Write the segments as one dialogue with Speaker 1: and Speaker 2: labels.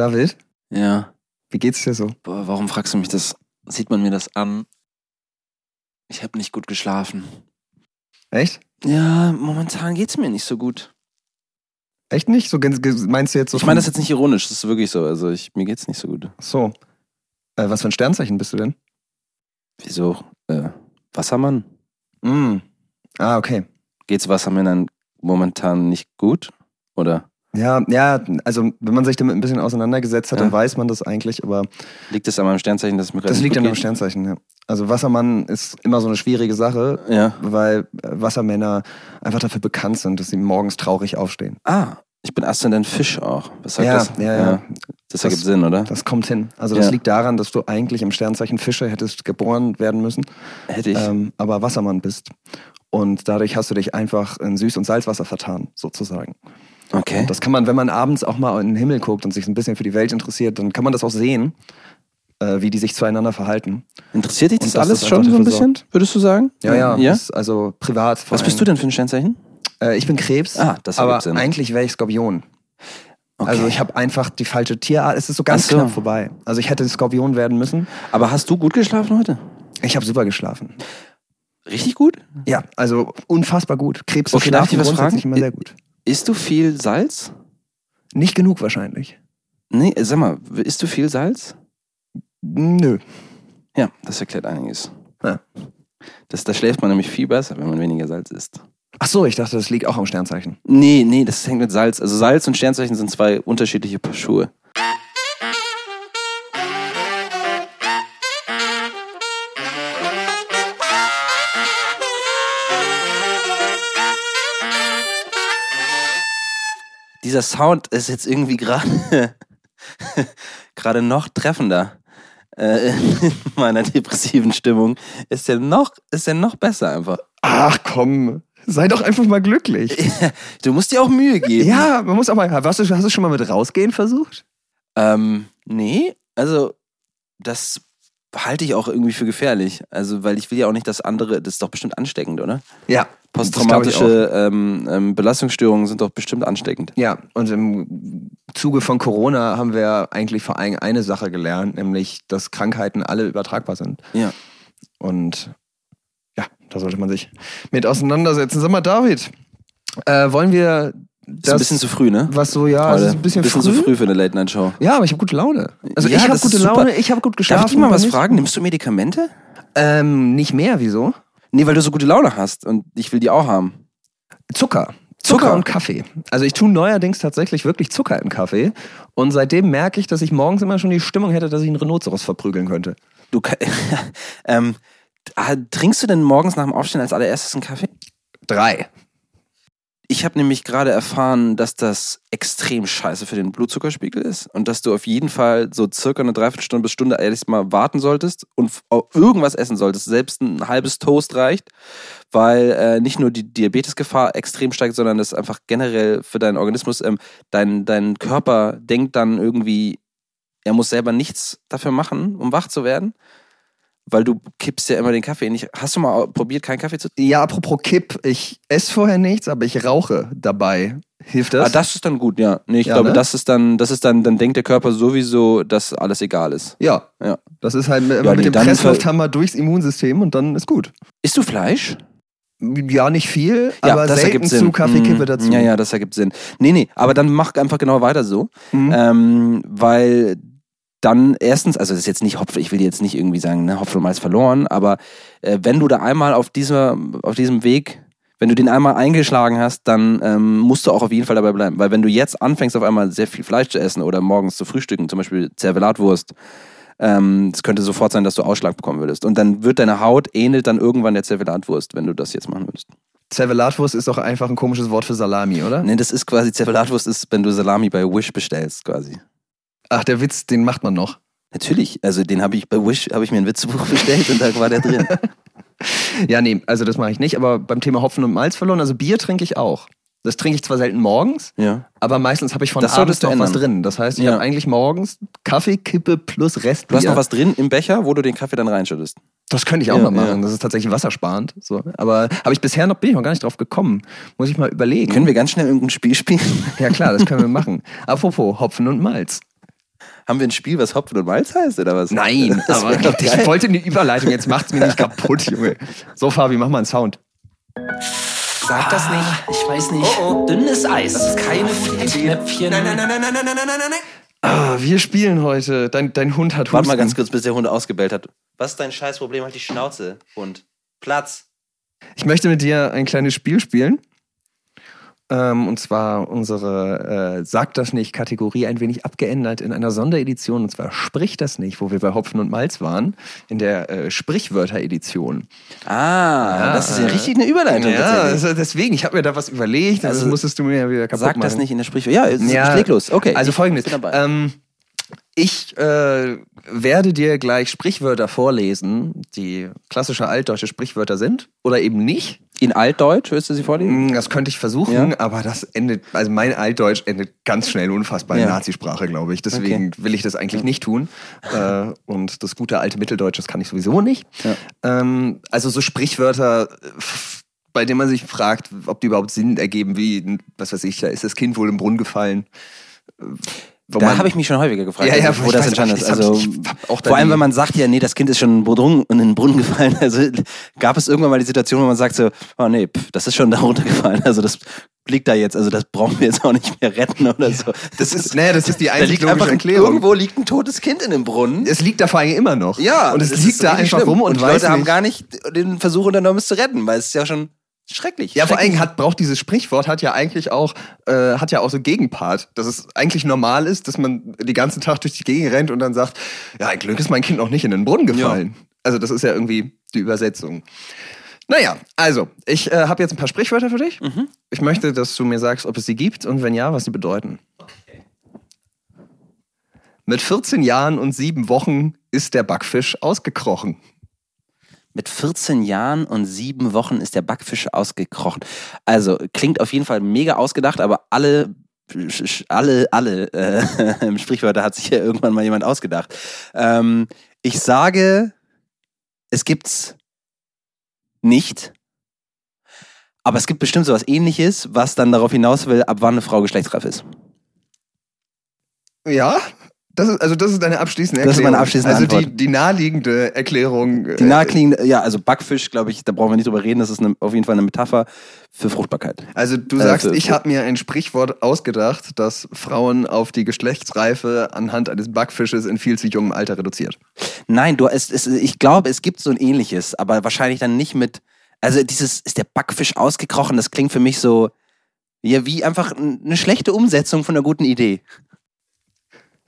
Speaker 1: David,
Speaker 2: Ja.
Speaker 1: wie geht's dir so?
Speaker 2: Boah, warum fragst du mich das? Sieht man mir das an? Ich habe nicht gut geschlafen.
Speaker 1: Echt?
Speaker 2: Ja, momentan geht's mir nicht so gut.
Speaker 1: Echt nicht? So meinst du jetzt so?
Speaker 2: Ich meine das jetzt nicht ironisch, das ist wirklich so. Also ich, mir geht's nicht so gut.
Speaker 1: So. Äh, was für ein Sternzeichen bist du denn?
Speaker 2: Wieso? Äh, Wassermann?
Speaker 1: Mm. Ah, okay.
Speaker 2: Geht's Wassermännern momentan nicht gut? Oder
Speaker 1: Ja, ja, also wenn man sich damit ein bisschen auseinandergesetzt hat,
Speaker 2: Ja.
Speaker 1: dann weiß man das eigentlich, aber
Speaker 2: liegt es an meinem Sternzeichen, dass es mir
Speaker 1: das liegt an
Speaker 2: geht?
Speaker 1: Sternzeichen, ja. Also Wassermann ist immer so eine schwierige Sache,
Speaker 2: Ja.
Speaker 1: weil äh, Wassermänner einfach dafür bekannt sind, dass sie morgens traurig aufstehen.
Speaker 2: Ah, ich bin Aszendent Fisch auch. Was sagt
Speaker 1: Ja,
Speaker 2: das?
Speaker 1: ja, ja.
Speaker 2: Das ergibt Sinn, oder?
Speaker 1: Das kommt hin. Also das
Speaker 2: Ja.
Speaker 1: liegt daran, dass du eigentlich im Sternzeichen Fische hättest geboren werden müssen,
Speaker 2: Hätte ich.
Speaker 1: ähm, aber Wassermann bist. Und dadurch hast du dich einfach in Süß- und Salzwasser vertan, sozusagen.
Speaker 2: Okay.
Speaker 1: Das kann man, wenn man abends auch mal in den Himmel guckt und sich ein bisschen für die Welt interessiert, dann kann man das auch sehen, äh, wie die sich zueinander verhalten.
Speaker 2: Interessiert dich
Speaker 1: Und
Speaker 2: das
Speaker 1: dass
Speaker 2: alles
Speaker 1: das
Speaker 2: schon so ein bisschen, würdest du sagen?
Speaker 1: Ja, ja.
Speaker 2: ja?
Speaker 1: Das also privat.
Speaker 2: Was bist du denn für ein Sternzeichen?
Speaker 1: Äh, ich bin Krebs.
Speaker 2: Ah, das
Speaker 1: aber
Speaker 2: Sinn.
Speaker 1: eigentlich wäre ich Skorpion.
Speaker 2: Okay.
Speaker 1: Also ich habe einfach die falsche Tierart. Es ist so ganz
Speaker 2: so.
Speaker 1: knapp vorbei. Also ich hätte Skorpion werden müssen.
Speaker 2: Aber hast du gut geschlafen heute?
Speaker 1: Ich habe super geschlafen.
Speaker 2: Richtig gut?
Speaker 1: Ja, also unfassbar gut. Krebs
Speaker 2: Okay, darf ich
Speaker 1: schlafen
Speaker 2: was fragen?
Speaker 1: immer sehr gut.
Speaker 2: Isst du viel Salz?
Speaker 1: Nicht genug wahrscheinlich.
Speaker 2: Nee, äh, sag mal, isst du viel Salz?
Speaker 1: Nö.
Speaker 2: Ja, das erklärt einiges.
Speaker 1: Ja.
Speaker 2: Das, da schläft man nämlich viel besser, wenn man weniger Salz isst.
Speaker 1: Ach so, ich dachte, das liegt auch am Sternzeichen.
Speaker 2: Nee, nee, das hängt mit Salz. Also Salz und Sternzeichen sind zwei unterschiedliche Paar Schuhe. Dieser Sound ist jetzt irgendwie gerade gerade noch treffender äh, in meiner depressiven Stimmung. Ist ja noch ist ja noch besser einfach.
Speaker 1: Ach komm, sei doch einfach mal glücklich.
Speaker 2: Du musst dir auch Mühe geben.
Speaker 1: Ja, man muss auch mal. Hast du, hast du schon mal mit rausgehen versucht?
Speaker 2: Ähm, nee, also das halte ich auch irgendwie für gefährlich. Also, weil ich will ja auch nicht, dass andere, das ist doch bestimmt ansteckend, oder?
Speaker 1: Ja.
Speaker 2: Posttraumatische ähm, ähm, Belastungsstörungen sind doch bestimmt ansteckend.
Speaker 1: Ja, und im Zuge von Corona haben wir eigentlich vor allem eine Sache gelernt, nämlich, dass Krankheiten alle übertragbar sind.
Speaker 2: Ja.
Speaker 1: Und ja, da sollte man sich mit auseinandersetzen. Sag mal, David, äh, wollen wir
Speaker 2: Ist
Speaker 1: das,
Speaker 2: ein bisschen zu früh, ne?
Speaker 1: was so, ja,
Speaker 2: Heute.
Speaker 1: ist ein bisschen,
Speaker 2: bisschen
Speaker 1: früh.
Speaker 2: zu früh für eine Late-Night-Show.
Speaker 1: Ja, aber ich habe gute Laune. Also
Speaker 2: Ja,
Speaker 1: ich habe gute
Speaker 2: ist.
Speaker 1: Laune, ich habe gut geschlafen.
Speaker 2: Darf ich mal was fragen? Nimmst du Medikamente?
Speaker 1: Ähm, nicht mehr, wieso?
Speaker 2: Nee, weil du so gute Laune hast und ich will die auch haben.
Speaker 1: Zucker. Zucker.
Speaker 2: Zucker.
Speaker 1: und Kaffee. Also ich tue neuerdings tatsächlich wirklich Zucker in Kaffee. Und seitdem merke ich, dass ich morgens immer schon die Stimmung hätte, dass ich einen Rhinoceros verprügeln könnte.
Speaker 2: Du ähm, ah, trinkst du denn morgens nach dem Aufstehen als allererstes einen Kaffee?
Speaker 1: Drei.
Speaker 2: Ich habe nämlich gerade erfahren, dass das extrem scheiße für den Blutzuckerspiegel ist und dass du auf jeden Fall so circa eine Dreiviertelstunde bis Stunde ehrlich mal warten solltest und irgendwas essen solltest. Selbst ein halbes Toast reicht, weil äh, nicht nur die Diabetesgefahr extrem steigt, sondern das einfach generell für deinen Organismus, ähm, dein, dein Körper denkt dann irgendwie, er muss selber nichts dafür machen, um wach zu werden. Weil du kippst ja immer den Kaffee nicht. Hast du mal probiert, keinen Kaffee zu
Speaker 1: Ja, apropos Kipp, ich esse vorher nichts, aber ich rauche dabei. Hilft das?
Speaker 2: Ah, das ist dann gut, ja. Nee, ich
Speaker 1: Ja,
Speaker 2: glaube,
Speaker 1: ne?
Speaker 2: das ist dann, das ist dann, dann denkt der Körper sowieso, dass alles egal ist.
Speaker 1: ja.
Speaker 2: Ja.
Speaker 1: Das ist halt mit,
Speaker 2: Ja,
Speaker 1: mit
Speaker 2: nee,
Speaker 1: dem Presslufthammer durchs Immunsystem und dann ist gut.
Speaker 2: Isst du Fleisch?
Speaker 1: Ja, nicht viel, aber selten zu Kaffeekippe
Speaker 2: Mhm.
Speaker 1: dazu.
Speaker 2: Ja, ja, das ergibt Sinn. Nee, nee, aber dann mach einfach genau weiter so.
Speaker 1: Mhm.
Speaker 2: Ähm, weil dann erstens, also das ist jetzt nicht Hopfen, ich will dir jetzt nicht irgendwie sagen, ne, Hopfen und Malz verloren, aber äh, wenn du da einmal auf, dieser, auf diesem Weg, wenn du den einmal eingeschlagen hast, dann ähm, musst du auch auf jeden Fall dabei bleiben. Weil wenn du jetzt anfängst, auf einmal sehr viel Fleisch zu essen oder morgens zu frühstücken, zum Beispiel Zervelatwurst, ähm, es könnte sofort sein, dass du Ausschlag bekommen würdest. Und dann wird deine Haut ähnelt dann irgendwann der Zervelatwurst, wenn du das jetzt machen würdest.
Speaker 1: Zervelatwurst ist doch einfach ein komisches Wort für Salami, oder?
Speaker 2: Nee, das ist quasi Zervelatwurst ist, wenn du Salami bei Wish bestellst, quasi.
Speaker 1: Ach, der Witz, den macht man noch.
Speaker 2: Natürlich, also den habe ich bei Wish, habe ich mir ein Witzebuch bestellt und da war der drin.
Speaker 1: Ja, nee, also das mache ich nicht, aber beim Thema Hopfen und Malz verloren, also Bier trinke ich auch. Das trinke ich zwar selten morgens,
Speaker 2: Ja.
Speaker 1: aber meistens habe ich von
Speaker 2: Das
Speaker 1: abends noch was
Speaker 2: ändern.
Speaker 1: drin. Das heißt, ich
Speaker 2: Ja.
Speaker 1: habe eigentlich morgens Kaffee, Kippe plus Restbier.
Speaker 2: Du hast noch was drin im Becher, wo du den Kaffee dann reinschüttest.
Speaker 1: Das könnte ich auch
Speaker 2: Ja,
Speaker 1: mal machen.
Speaker 2: ja.
Speaker 1: Das ist tatsächlich wassersparend. So. Aber habe ich bisher noch, bin ich noch gar nicht drauf gekommen. Muss ich mal überlegen.
Speaker 2: Können wir ganz schnell irgendein Spiel spielen?
Speaker 1: Ja klar, das können wir machen. Apropos Hopfen und Malz.
Speaker 2: Haben wir ein Spiel, was Hopfen und Malz heißt, oder was?
Speaker 1: Nein,
Speaker 2: Das
Speaker 1: aber ich
Speaker 2: geil.
Speaker 1: wollte eine Überleitung, jetzt macht's mir nicht kaputt, Junge. So, Fabi, mach mal einen Sound.
Speaker 3: Sag das nicht. Ich weiß nicht. Oh, oh. Dünnes Eis. Das ist keine gute Idee. Knöpfchen. Nein, nein, nein, nein, nein, nein, nein, nein, nein.
Speaker 1: Ah, wir spielen heute. Dein, dein Hund hat Husten.
Speaker 2: Warte mal ganz kurz, bis der Hund ausgebellt hat. Was ist dein Scheißproblem? Halt die Schnauze, Hund. Platz.
Speaker 1: Ich möchte mit dir ein kleines Spiel spielen. Ähm, und zwar unsere äh, Sag das nicht Kategorie ein wenig abgeändert in einer Sonderedition. Und zwar Sprich das nicht, wo wir bei Hopfen und Malz waren, in der äh, Sprichwörter-Edition.
Speaker 2: Ah, das ist ja richtig eine Überleitung.
Speaker 1: Ja, also deswegen, ich habe mir da was überlegt, also
Speaker 2: Also,
Speaker 1: das musstest du mir ja wieder kaputt
Speaker 2: Sag
Speaker 1: machen.
Speaker 2: das nicht in der Sprichwort. Ja, es
Speaker 1: Ja,
Speaker 2: leg los. Okay.
Speaker 1: Also
Speaker 2: ich
Speaker 1: folgendes.
Speaker 2: dabei.
Speaker 1: Ähm, ich äh, werde dir gleich Sprichwörter vorlesen, die klassische altdeutsche Sprichwörter sind oder eben nicht.
Speaker 2: In Altdeutsch, willst du sie vorlesen?
Speaker 1: Mm, Das könnte ich versuchen,
Speaker 2: Ja.
Speaker 1: aber das endet, also mein Altdeutsch endet ganz schnell unfassbar in
Speaker 2: Ja.
Speaker 1: Nazisprache, glaube ich. Deswegen will ich das eigentlich nicht tun. Äh, und das gute alte Mitteldeutsch, das kann ich sowieso nicht. Ähm, also so Sprichwörter, bei denen man sich fragt, ob die überhaupt Sinn ergeben, wie, was weiß ich, da ist das Kind wohl im Brunnen gefallen.
Speaker 2: Da habe ich mich schon häufiger gefragt,
Speaker 1: Ja, ja,
Speaker 2: also, wo das entstanden ist. Also,
Speaker 1: ich- da
Speaker 2: vor allem, wenn man sagt, ja, nee, das Kind ist schon in den Brunnen, in den Brunnen gefallen. Also gab es irgendwann mal die Situation, wo man sagt so, oh nee, pff, das ist schon da runtergefallen. Also das liegt da jetzt, also das brauchen wir jetzt auch nicht mehr retten oder so.
Speaker 1: Das ist, nee, das ist die
Speaker 2: da
Speaker 1: einzig
Speaker 2: liegt
Speaker 1: logische Erklärung.
Speaker 2: irgendwo liegt ein totes Kind in dem Brunnen.
Speaker 1: Es liegt da vor allem immer noch.
Speaker 2: Ja,
Speaker 1: und es liegt da einfach
Speaker 2: schlimm.
Speaker 1: rum und, weiß
Speaker 2: Leute haben
Speaker 1: nicht.
Speaker 2: gar nicht den Versuch unternommen, es zu retten, weil es ist ja schon schrecklich.
Speaker 1: Ja, vor allem hat, braucht dieses Sprichwort hat ja eigentlich auch, äh, hat ja auch so Gegenpart, dass es eigentlich normal ist, dass man den ganzen Tag durch die Gegend rennt und dann sagt, ja, ein Glück ist mein Kind noch nicht in den Brunnen gefallen. Also das ist ja irgendwie die Übersetzung. Naja, also, ich äh, habe jetzt ein paar Sprichwörter für dich. Ich möchte, dass du mir sagst, ob es sie gibt und wenn ja, was sie bedeuten. Mit 14 Jahren und sieben Wochen ist der Backfisch ausgekrochen.
Speaker 2: Mit 14 Jahren und sieben Wochen ist der Backfisch ausgekrochen. Also klingt auf jeden Fall mega ausgedacht, aber alle, alle, alle äh, Sprichwörter hat sich ja irgendwann mal jemand ausgedacht. Ähm, ich sage, es gibt's nicht. Aber es gibt bestimmt sowas ähnliches, was dann darauf hinaus will, ab wann eine Frau geschlechtsreif ist.
Speaker 1: Ja, das ist, also das ist deine abschließende
Speaker 2: Das ist
Speaker 1: Erklärung.
Speaker 2: meine abschließende
Speaker 1: also die, die naheliegende Erklärung.
Speaker 2: Die naheliegende, ja, also Backfisch, glaube ich, da brauchen wir nicht drüber reden, das ist eine, auf jeden Fall eine Metapher für Fruchtbarkeit.
Speaker 1: Also du
Speaker 2: Äh,
Speaker 1: sagst,
Speaker 2: für-
Speaker 1: ich habe mir ein Sprichwort ausgedacht, das Frauen auf die Geschlechtsreife anhand eines Backfisches in viel zu jungem Alter reduziert.
Speaker 2: Nein, du, es, es, ich glaube, es gibt so ein ähnliches, aber wahrscheinlich dann nicht mit. Also dieses ist der Backfisch ausgekrochen, das klingt für mich so ja wie einfach eine schlechte Umsetzung von einer guten Idee.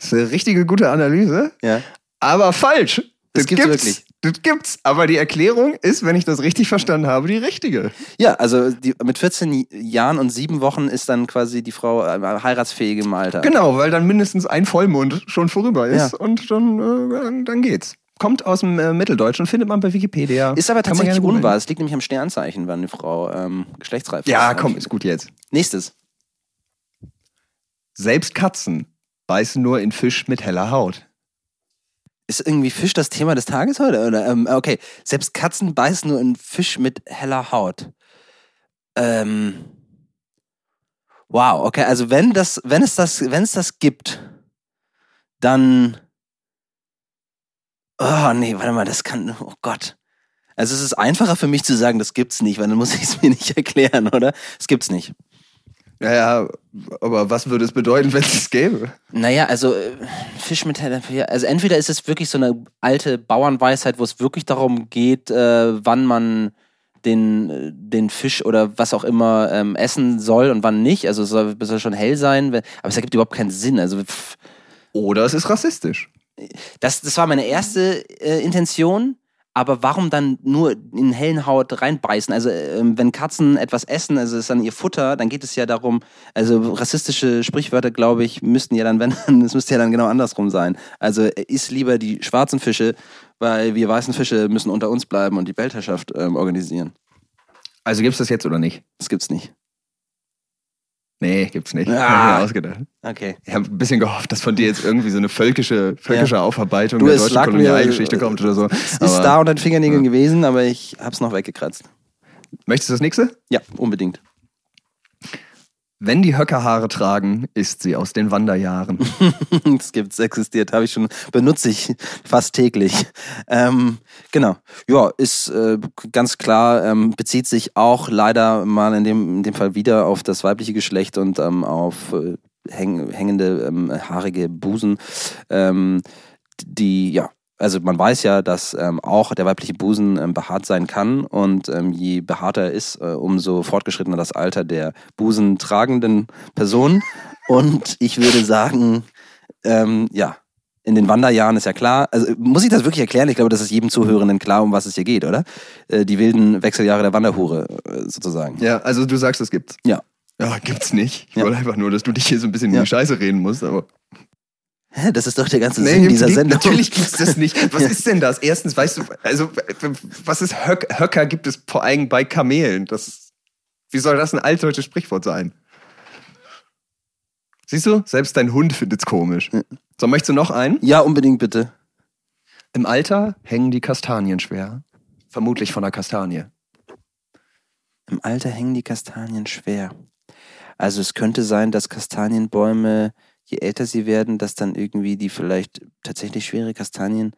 Speaker 1: Das ist eine richtige gute Analyse,
Speaker 2: Ja.
Speaker 1: aber falsch.
Speaker 2: Das gibt's wirklich.
Speaker 1: Das gibt's. Aber die Erklärung ist, wenn ich das richtig verstanden habe, die richtige.
Speaker 2: Ja, also die, mit 14 Jahren und sieben Wochen ist dann quasi die Frau äh, heiratsfähig im Alter.
Speaker 1: Genau, weil dann mindestens ein Vollmond schon vorüber ist
Speaker 2: Ja.
Speaker 1: und dann, äh, dann- geht's. Kommt aus dem äh, Mitteldeutschen, findet man bei Wikipedia.
Speaker 2: Ist aber tatsächlich unwahr. Es liegt nämlich am Sternzeichen, wann eine Frau ähm, geschlechtsreif
Speaker 1: Ja,
Speaker 2: ist.
Speaker 1: komm, ist gut jetzt.
Speaker 2: Nächstes.
Speaker 1: Selbst Katzen beißen nur in Fisch mit heller Haut.
Speaker 2: Ist irgendwie Fisch das Thema des Tages heute? Oder, ähm, okay, selbst Katzen beißen nur in Fisch mit heller Haut. Ähm. Wow, okay, also wenn das, wenn es das, wenn es das gibt, dann. Oh nee, warte mal, das kann. Oh Gott. Also es ist einfacher für mich zu sagen, das gibt's nicht, weil dann muss ich es mir nicht erklären, oder? Es gibt's nicht.
Speaker 1: Ja, ja, aber was würde es bedeuten, wenn es es gäbe?
Speaker 2: Naja, also äh, Fisch mit heller Also entweder ist es wirklich so eine alte Bauernweisheit, wo es wirklich darum geht, äh, wann man den, äh, den Fisch oder was auch immer ähm, essen soll und wann nicht. Also es soll, es soll schon hell sein, aber es ergibt überhaupt keinen Sinn. Also pff,
Speaker 1: Oder es ist rassistisch.
Speaker 2: das, das war meine erste äh, Intention. Aber warum dann nur in hellen Haut reinbeißen? Also ähm, wenn Katzen etwas essen, also es ist dann ihr Futter, dann geht es ja darum, also rassistische Sprichwörter, glaube ich, müssten ja dann, wenn, es müsste ja dann genau andersrum sein. Also äh, isst lieber die schwarzen Fische, weil wir weißen Fische müssen unter uns bleiben und die Weltherrschaft ähm, organisieren.
Speaker 1: Also gibt's das jetzt oder nicht?
Speaker 2: Das gibt's nicht.
Speaker 1: Nee, gibt's nicht.
Speaker 2: Ah.
Speaker 1: Hab ich mir ausgedacht.
Speaker 2: Okay.
Speaker 1: Ich habe ein bisschen gehofft, dass von dir jetzt irgendwie so eine völkische, völkische Aufarbeitung
Speaker 2: Du,
Speaker 1: der deutschen Kolonialgeschichte kommt oder so.
Speaker 2: Es ist da unter den Fingernägeln gewesen, aber ich hab's noch weggekratzt.
Speaker 1: Möchtest du das nächste?
Speaker 2: Ja, unbedingt.
Speaker 1: Wenn die Höcker Haare tragen, ist sie aus den Wanderjahren.
Speaker 2: Es gibt's, existiert, habe ich schon, benutze ich fast täglich. Ähm, genau. Ja, ist äh, ganz klar, ähm, bezieht sich auch leider mal in dem, in dem Fall wieder auf das weibliche Geschlecht und ähm, auf äh, häng, hängende, ähm, haarige Busen, ähm, die, ja, also man weiß ja, dass ähm, auch der weibliche Busen ähm, behaart sein kann und ähm, je behaarter er ist, äh, umso fortgeschrittener das Alter der busentragenden Person. Und ich würde sagen, ähm, ja, in den Wanderjahren ist ja klar, also muss ich das wirklich erklären? Ich glaube, das ist jedem Zuhörenden klar, um was es hier geht, oder? Äh, die wilden Wechseljahre der Wanderhure äh, sozusagen.
Speaker 1: Ja, also du sagst, es gibt's.
Speaker 2: Ja.
Speaker 1: Ja, gibt's nicht. Ich
Speaker 2: Ja.
Speaker 1: wollte einfach nur, dass du dich hier so ein bisschen in die Scheiße reden musst, aber.
Speaker 2: Hä, das ist doch der ganze
Speaker 1: Nee,
Speaker 2: Sinn dieser
Speaker 1: gibt-
Speaker 2: Sendung.
Speaker 1: Natürlich gibt's das nicht. Was ist denn das? Erstens, weißt du, also, was ist Höck, Höcker gibt es vor allem bei Kamelen? Das, wie soll das ein altdeutsches Sprichwort sein? Siehst du? Selbst dein Hund findet's komisch. So, möchtest du noch einen?
Speaker 2: Ja, unbedingt bitte.
Speaker 1: Im Alter hängen die Kastanien schwer. Vermutlich von der Kastanie.
Speaker 2: Im Alter hängen die Kastanien schwer. Also es könnte sein, dass Kastanienbäume, je älter sie werden, dass dann irgendwie die vielleicht tatsächlich schwere Kastanien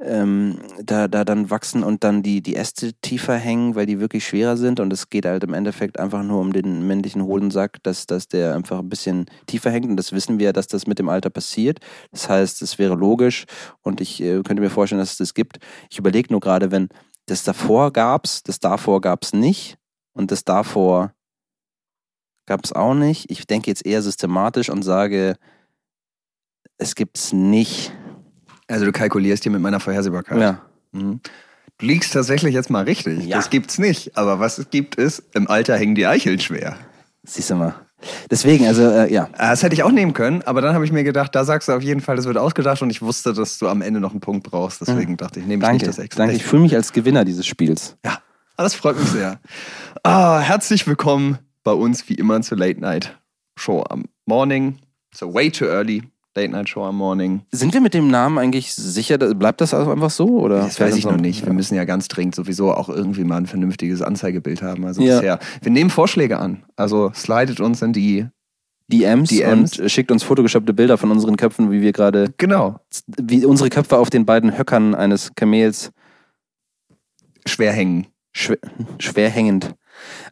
Speaker 2: ähm, da, da dann wachsen und dann die, die Äste tiefer hängen, weil die wirklich schwerer sind. Und es geht halt im Endeffekt einfach nur um den männlichen Hodensack, dass, dass der einfach ein bisschen tiefer hängt. Und das wissen wir, dass das mit dem Alter passiert. Das heißt, es wäre logisch und ich äh, könnte mir vorstellen, dass es das gibt. Ich überlege nur gerade, wenn das davor gab's, das davor gab's nicht und das davor gab es auch nicht. Ich denke jetzt eher systematisch und sage, es gibt's nicht.
Speaker 1: Also du kalkulierst hier mit meiner Vorhersehbarkeit.
Speaker 2: Ja.
Speaker 1: Mhm. Du liegst tatsächlich jetzt mal richtig.
Speaker 2: Ja.
Speaker 1: Das gibt's nicht. Aber was es gibt, ist, im Alter hängen die Eicheln schwer.
Speaker 2: Siehst du mal. Deswegen, also äh, ja.
Speaker 1: Äh, Das hätte ich auch nehmen können, aber dann habe ich mir gedacht, da sagst du auf jeden Fall, das wird ausgedacht und ich wusste, dass du am Ende noch einen Punkt brauchst. Deswegen dachte ich, nehme ich nicht das extra.
Speaker 2: Danke. Ich fühle mich als Gewinner dieses Spiels.
Speaker 1: Ja, ah, das freut mich sehr. Ah, herzlich willkommen bei uns wie immer zur Late Night Show am Morning. So way too early. Late Night Show am Morning.
Speaker 2: Sind wir mit dem Namen eigentlich sicher? Bleibt das also einfach so? Oder
Speaker 1: Das weiß ich noch nicht. Wir müssen ja ganz dringend sowieso auch irgendwie mal ein vernünftiges Anzeigebild haben. Also
Speaker 2: Ja.
Speaker 1: bisher. Wir nehmen Vorschläge an. Also slidet uns in die.
Speaker 2: DMs,
Speaker 1: DMs.
Speaker 2: und schickt uns fotogeshoppte Bilder von unseren Köpfen, wie wir gerade,
Speaker 1: Genau.
Speaker 2: wie unsere Köpfe auf den beiden Höckern eines Kamels
Speaker 1: Schwer hängen.
Speaker 2: schwer, schwer hängend.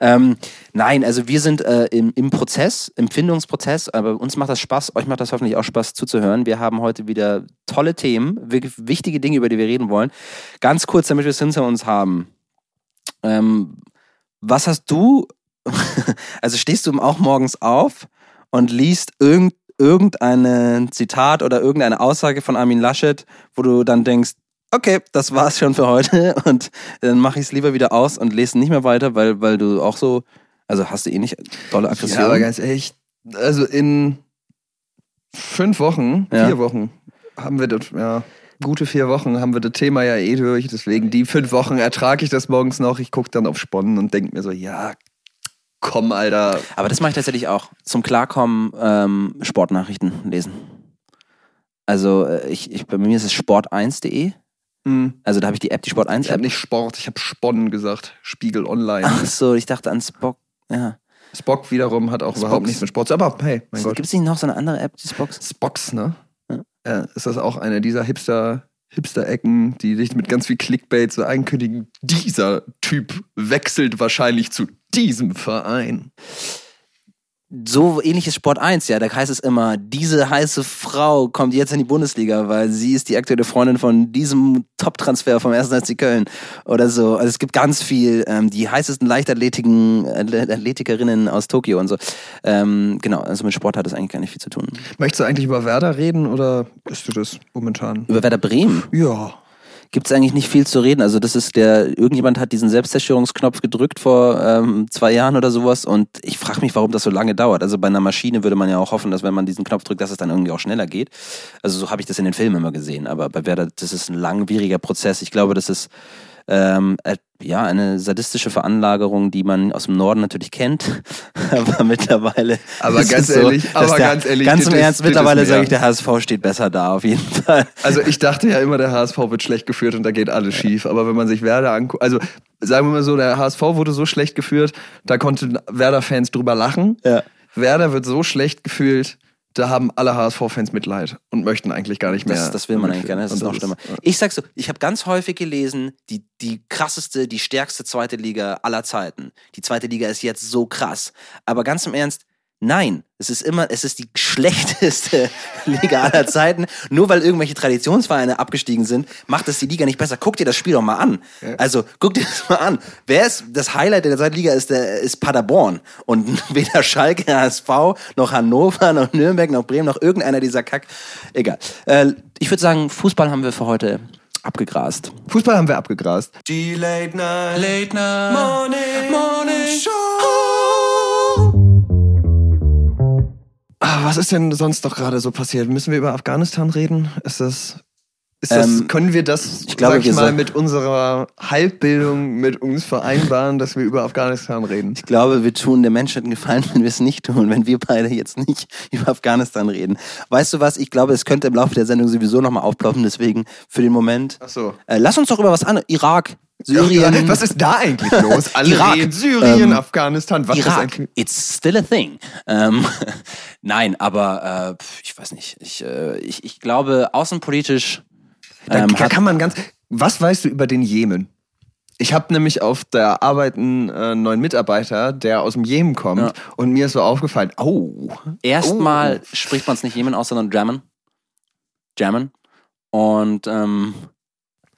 Speaker 2: Ähm, nein, also wir sind äh, im, im Prozess, im Findungsprozess, aber uns macht das Spaß, euch macht das hoffentlich auch Spaß zuzuhören. Wir haben heute wieder tolle Themen, wirklich wichtige Dinge, über die wir reden wollen. Ganz kurz, damit wir es hinter uns haben. Ähm, was hast du, also stehst du auch morgens auf und liest irgend, irgendein Zitat oder irgendeine Aussage von Armin Laschet, wo du dann denkst, okay, das war's schon für heute und dann mache ich es lieber wieder aus und lese nicht mehr weiter, weil, weil du auch so, also hast du eh nicht tolle
Speaker 1: Ja,
Speaker 2: Aggression.
Speaker 1: aber ganz ehrlich, also in fünf Wochen,
Speaker 2: Ja.
Speaker 1: vier Wochen, haben wir das, ja, gute vier Wochen haben wir das Thema ja eh durch. Deswegen die fünf Wochen ertrage ich das morgens noch. Ich gucke dann auf Sponnen und denke mir so, ja, komm, Alter.
Speaker 2: Aber das mache ich tatsächlich auch. Zum Klarkommen ähm, Sportnachrichten lesen. Also äh, ich, ich, bei mir ist es sport1.de.
Speaker 1: Hm.
Speaker 2: Also da habe ich die App, die Sport1
Speaker 1: Ich habe
Speaker 2: App.
Speaker 1: nicht Sport, ich habe Sponnen gesagt. Spiegel Online.
Speaker 2: Ach so, ich dachte an Spock. Ja.
Speaker 1: Spock wiederum hat auch
Speaker 2: Spox.
Speaker 1: überhaupt nichts mit Sport zu Aber hey, mein Gott.
Speaker 2: Gibt es nicht noch so eine andere App, die Spocks?
Speaker 1: Spox, ne?
Speaker 2: Ja.
Speaker 1: Ja, ist das auch eine dieser Hipster, Hipster-Ecken, die dich mit ganz viel Clickbait so ankündigen, dieser Typ wechselt wahrscheinlich zu diesem Verein.
Speaker 2: So ähnlich ist Sport 1, ja. Da heißt es immer, diese heiße Frau kommt jetzt in die Bundesliga, weil sie ist die aktuelle Freundin von diesem Top-Transfer vom 1. FC Köln oder so. Also es gibt ganz viel, ähm, die heißesten Leichtathletiken, Athletikerinnen aus Tokio und so. Ähm, genau, also mit Sport hat das eigentlich gar nicht viel zu tun.
Speaker 1: Möchtest du eigentlich über Werder reden oder bist du das momentan?
Speaker 2: Über Werder Bremen
Speaker 1: Ja.
Speaker 2: Gibt es eigentlich nicht viel zu reden. Also das ist der, irgendjemand hat diesen Selbstzerstörungsknopf gedrückt vor ähm, zwei Jahren oder sowas und ich frage mich, warum das so lange dauert. Also bei einer Maschine würde man ja auch hoffen, dass wenn man diesen Knopf drückt, dass es dann irgendwie auch schneller geht. Also so habe ich das in den Filmen immer gesehen. Aber bei Werder, das ist ein langwieriger Prozess. Ich glaube, das ist ähm, äh, ja eine sadistische Veranlagerung, die man aus dem Norden natürlich kennt. aber mittlerweile.
Speaker 1: Aber ganz
Speaker 2: so,
Speaker 1: ehrlich, aber
Speaker 2: der,
Speaker 1: ganz ehrlich,
Speaker 2: Ganz im Ernst,
Speaker 1: ist
Speaker 2: mittlerweile sage ich, der HSV steht besser da, auf jeden Fall.
Speaker 1: Also ich dachte ja immer, der HSV wird schlecht geführt und da geht alles schief. Aber wenn man sich Werder anguckt, also sagen wir mal so, der HSV wurde so schlecht geführt, da konnten Werder-Fans drüber lachen.
Speaker 2: Ja.
Speaker 1: Werder wird so schlecht gefühlt, da haben alle HSV-Fans Mitleid und möchten eigentlich gar nicht mehr.
Speaker 2: Das, das will man eigentlich gerne, das ist noch schlimmer. Ich sag's so, ich habe ganz häufig gelesen, die, die krasseste, die stärkste zweite Liga aller Zeiten. Die zweite Liga ist jetzt so krass. Aber ganz im Ernst, nein, es ist immer, es ist die schlechteste Liga aller Zeiten. Nur weil irgendwelche Traditionsvereine abgestiegen sind, macht es die Liga nicht besser. Guck dir das Spiel doch mal an. Also, guck dir das mal an. Wer ist, das Highlight der zweiten Liga ist, der, ist Paderborn. Und weder Schalke, HSV, noch Hannover, noch Nürnberg, noch Bremen, noch irgendeiner dieser Kack. Egal. Äh, ich würde sagen, Fußball haben wir für heute abgegrast.
Speaker 1: Fußball haben wir abgegrast.
Speaker 3: Die Late Night, Late Night, Morning, Morning Show.
Speaker 1: Ah, was ist denn sonst doch gerade so passiert? Müssen wir über Afghanistan reden? Ist das. Ist das,
Speaker 2: Ähm,
Speaker 1: können wir das,
Speaker 2: ich glaube,
Speaker 1: sag ich mal, mit unserer Halbbildung mit uns vereinbaren, dass wir über Afghanistan reden?
Speaker 2: Ich glaube, wir tun der Menschheit einen Gefallen, wenn wir es nicht tun, wenn wir beide jetzt nicht über Afghanistan reden. Weißt du was? Ich glaube, es könnte im Laufe der Sendung sowieso nochmal aufploppen, deswegen für den Moment.
Speaker 1: Ach so.
Speaker 2: Äh, lass uns doch über was an. Irak, Syrien.
Speaker 1: Was ist da eigentlich los? Alle
Speaker 2: Irak,
Speaker 1: reden Syrien,
Speaker 2: ähm,
Speaker 1: Afghanistan, was ist
Speaker 2: Irak,
Speaker 1: eigentlich?
Speaker 2: it's still a thing. Ähm, nein, aber äh, ich weiß nicht. Ich, äh, ich, ich glaube, außenpolitisch
Speaker 1: Da,
Speaker 2: ähm,
Speaker 1: da
Speaker 2: hat,
Speaker 1: kann man ganz. Was weißt du über den Jemen? Ich habe nämlich auf der Arbeit einen äh, neuen Mitarbeiter, der aus dem Jemen kommt,
Speaker 2: Ja.
Speaker 1: und mir ist so aufgefallen, oh,
Speaker 2: erstmal spricht man es nicht Jemen aus, sondern German. German. Und ähm,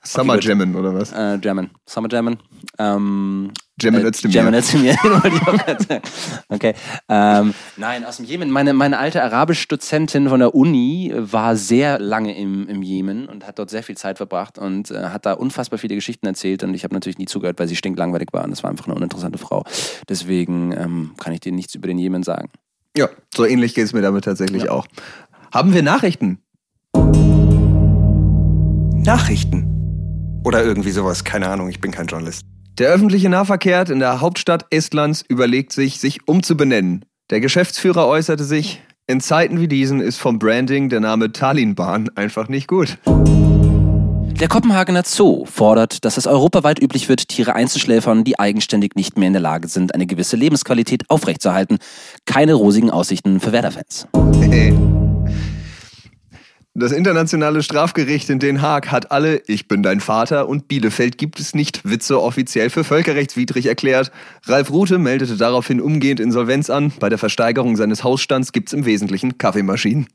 Speaker 1: Summer
Speaker 2: gut.
Speaker 1: Jemen oder was?
Speaker 2: äh, German. Summer German. Ähm,
Speaker 1: Jemen
Speaker 2: äh,
Speaker 1: Özdemir.
Speaker 2: Jemen Özdemir, sagen. Okay. Ähm, nein, aus dem Jemen. Meine, meine alte Arabisch-Dozentin von der Uni war sehr lange im, im Jemen und hat dort sehr viel Zeit verbracht und äh, hat da unfassbar viele Geschichten erzählt und ich habe natürlich nie zugehört, weil sie stinklangweilig war und das war einfach eine uninteressante Frau. Deswegen ähm, kann ich dir nichts über den Jemen sagen.
Speaker 1: Ja, so ähnlich geht es mir damit tatsächlich auch. Haben wir Nachrichten? Nachrichten. Oder irgendwie sowas, keine Ahnung, ich bin kein Journalist. Der öffentliche Nahverkehr in der Hauptstadt Estlands überlegt sich, sich umzubenennen. Der Geschäftsführer äußerte sich, in Zeiten wie diesen ist vom Branding der Name Tallinnbahn einfach nicht gut.
Speaker 2: Der Kopenhagener Zoo fordert, dass es europaweit üblich wird, Tiere einzuschläfern, die eigenständig nicht mehr in der Lage sind, eine gewisse Lebensqualität aufrechtzuerhalten. Keine rosigen Aussichten für Werder-Fans.
Speaker 1: Das internationale Strafgericht in Den Haag hat alle Ich bin dein Vater und Bielefeld gibt es nicht Witze offiziell für völkerrechtswidrig erklärt. Ralf Rute meldete daraufhin umgehend Insolvenz an. Bei der Versteigerung seines Hausstands gibt es im Wesentlichen Kaffeemaschinen.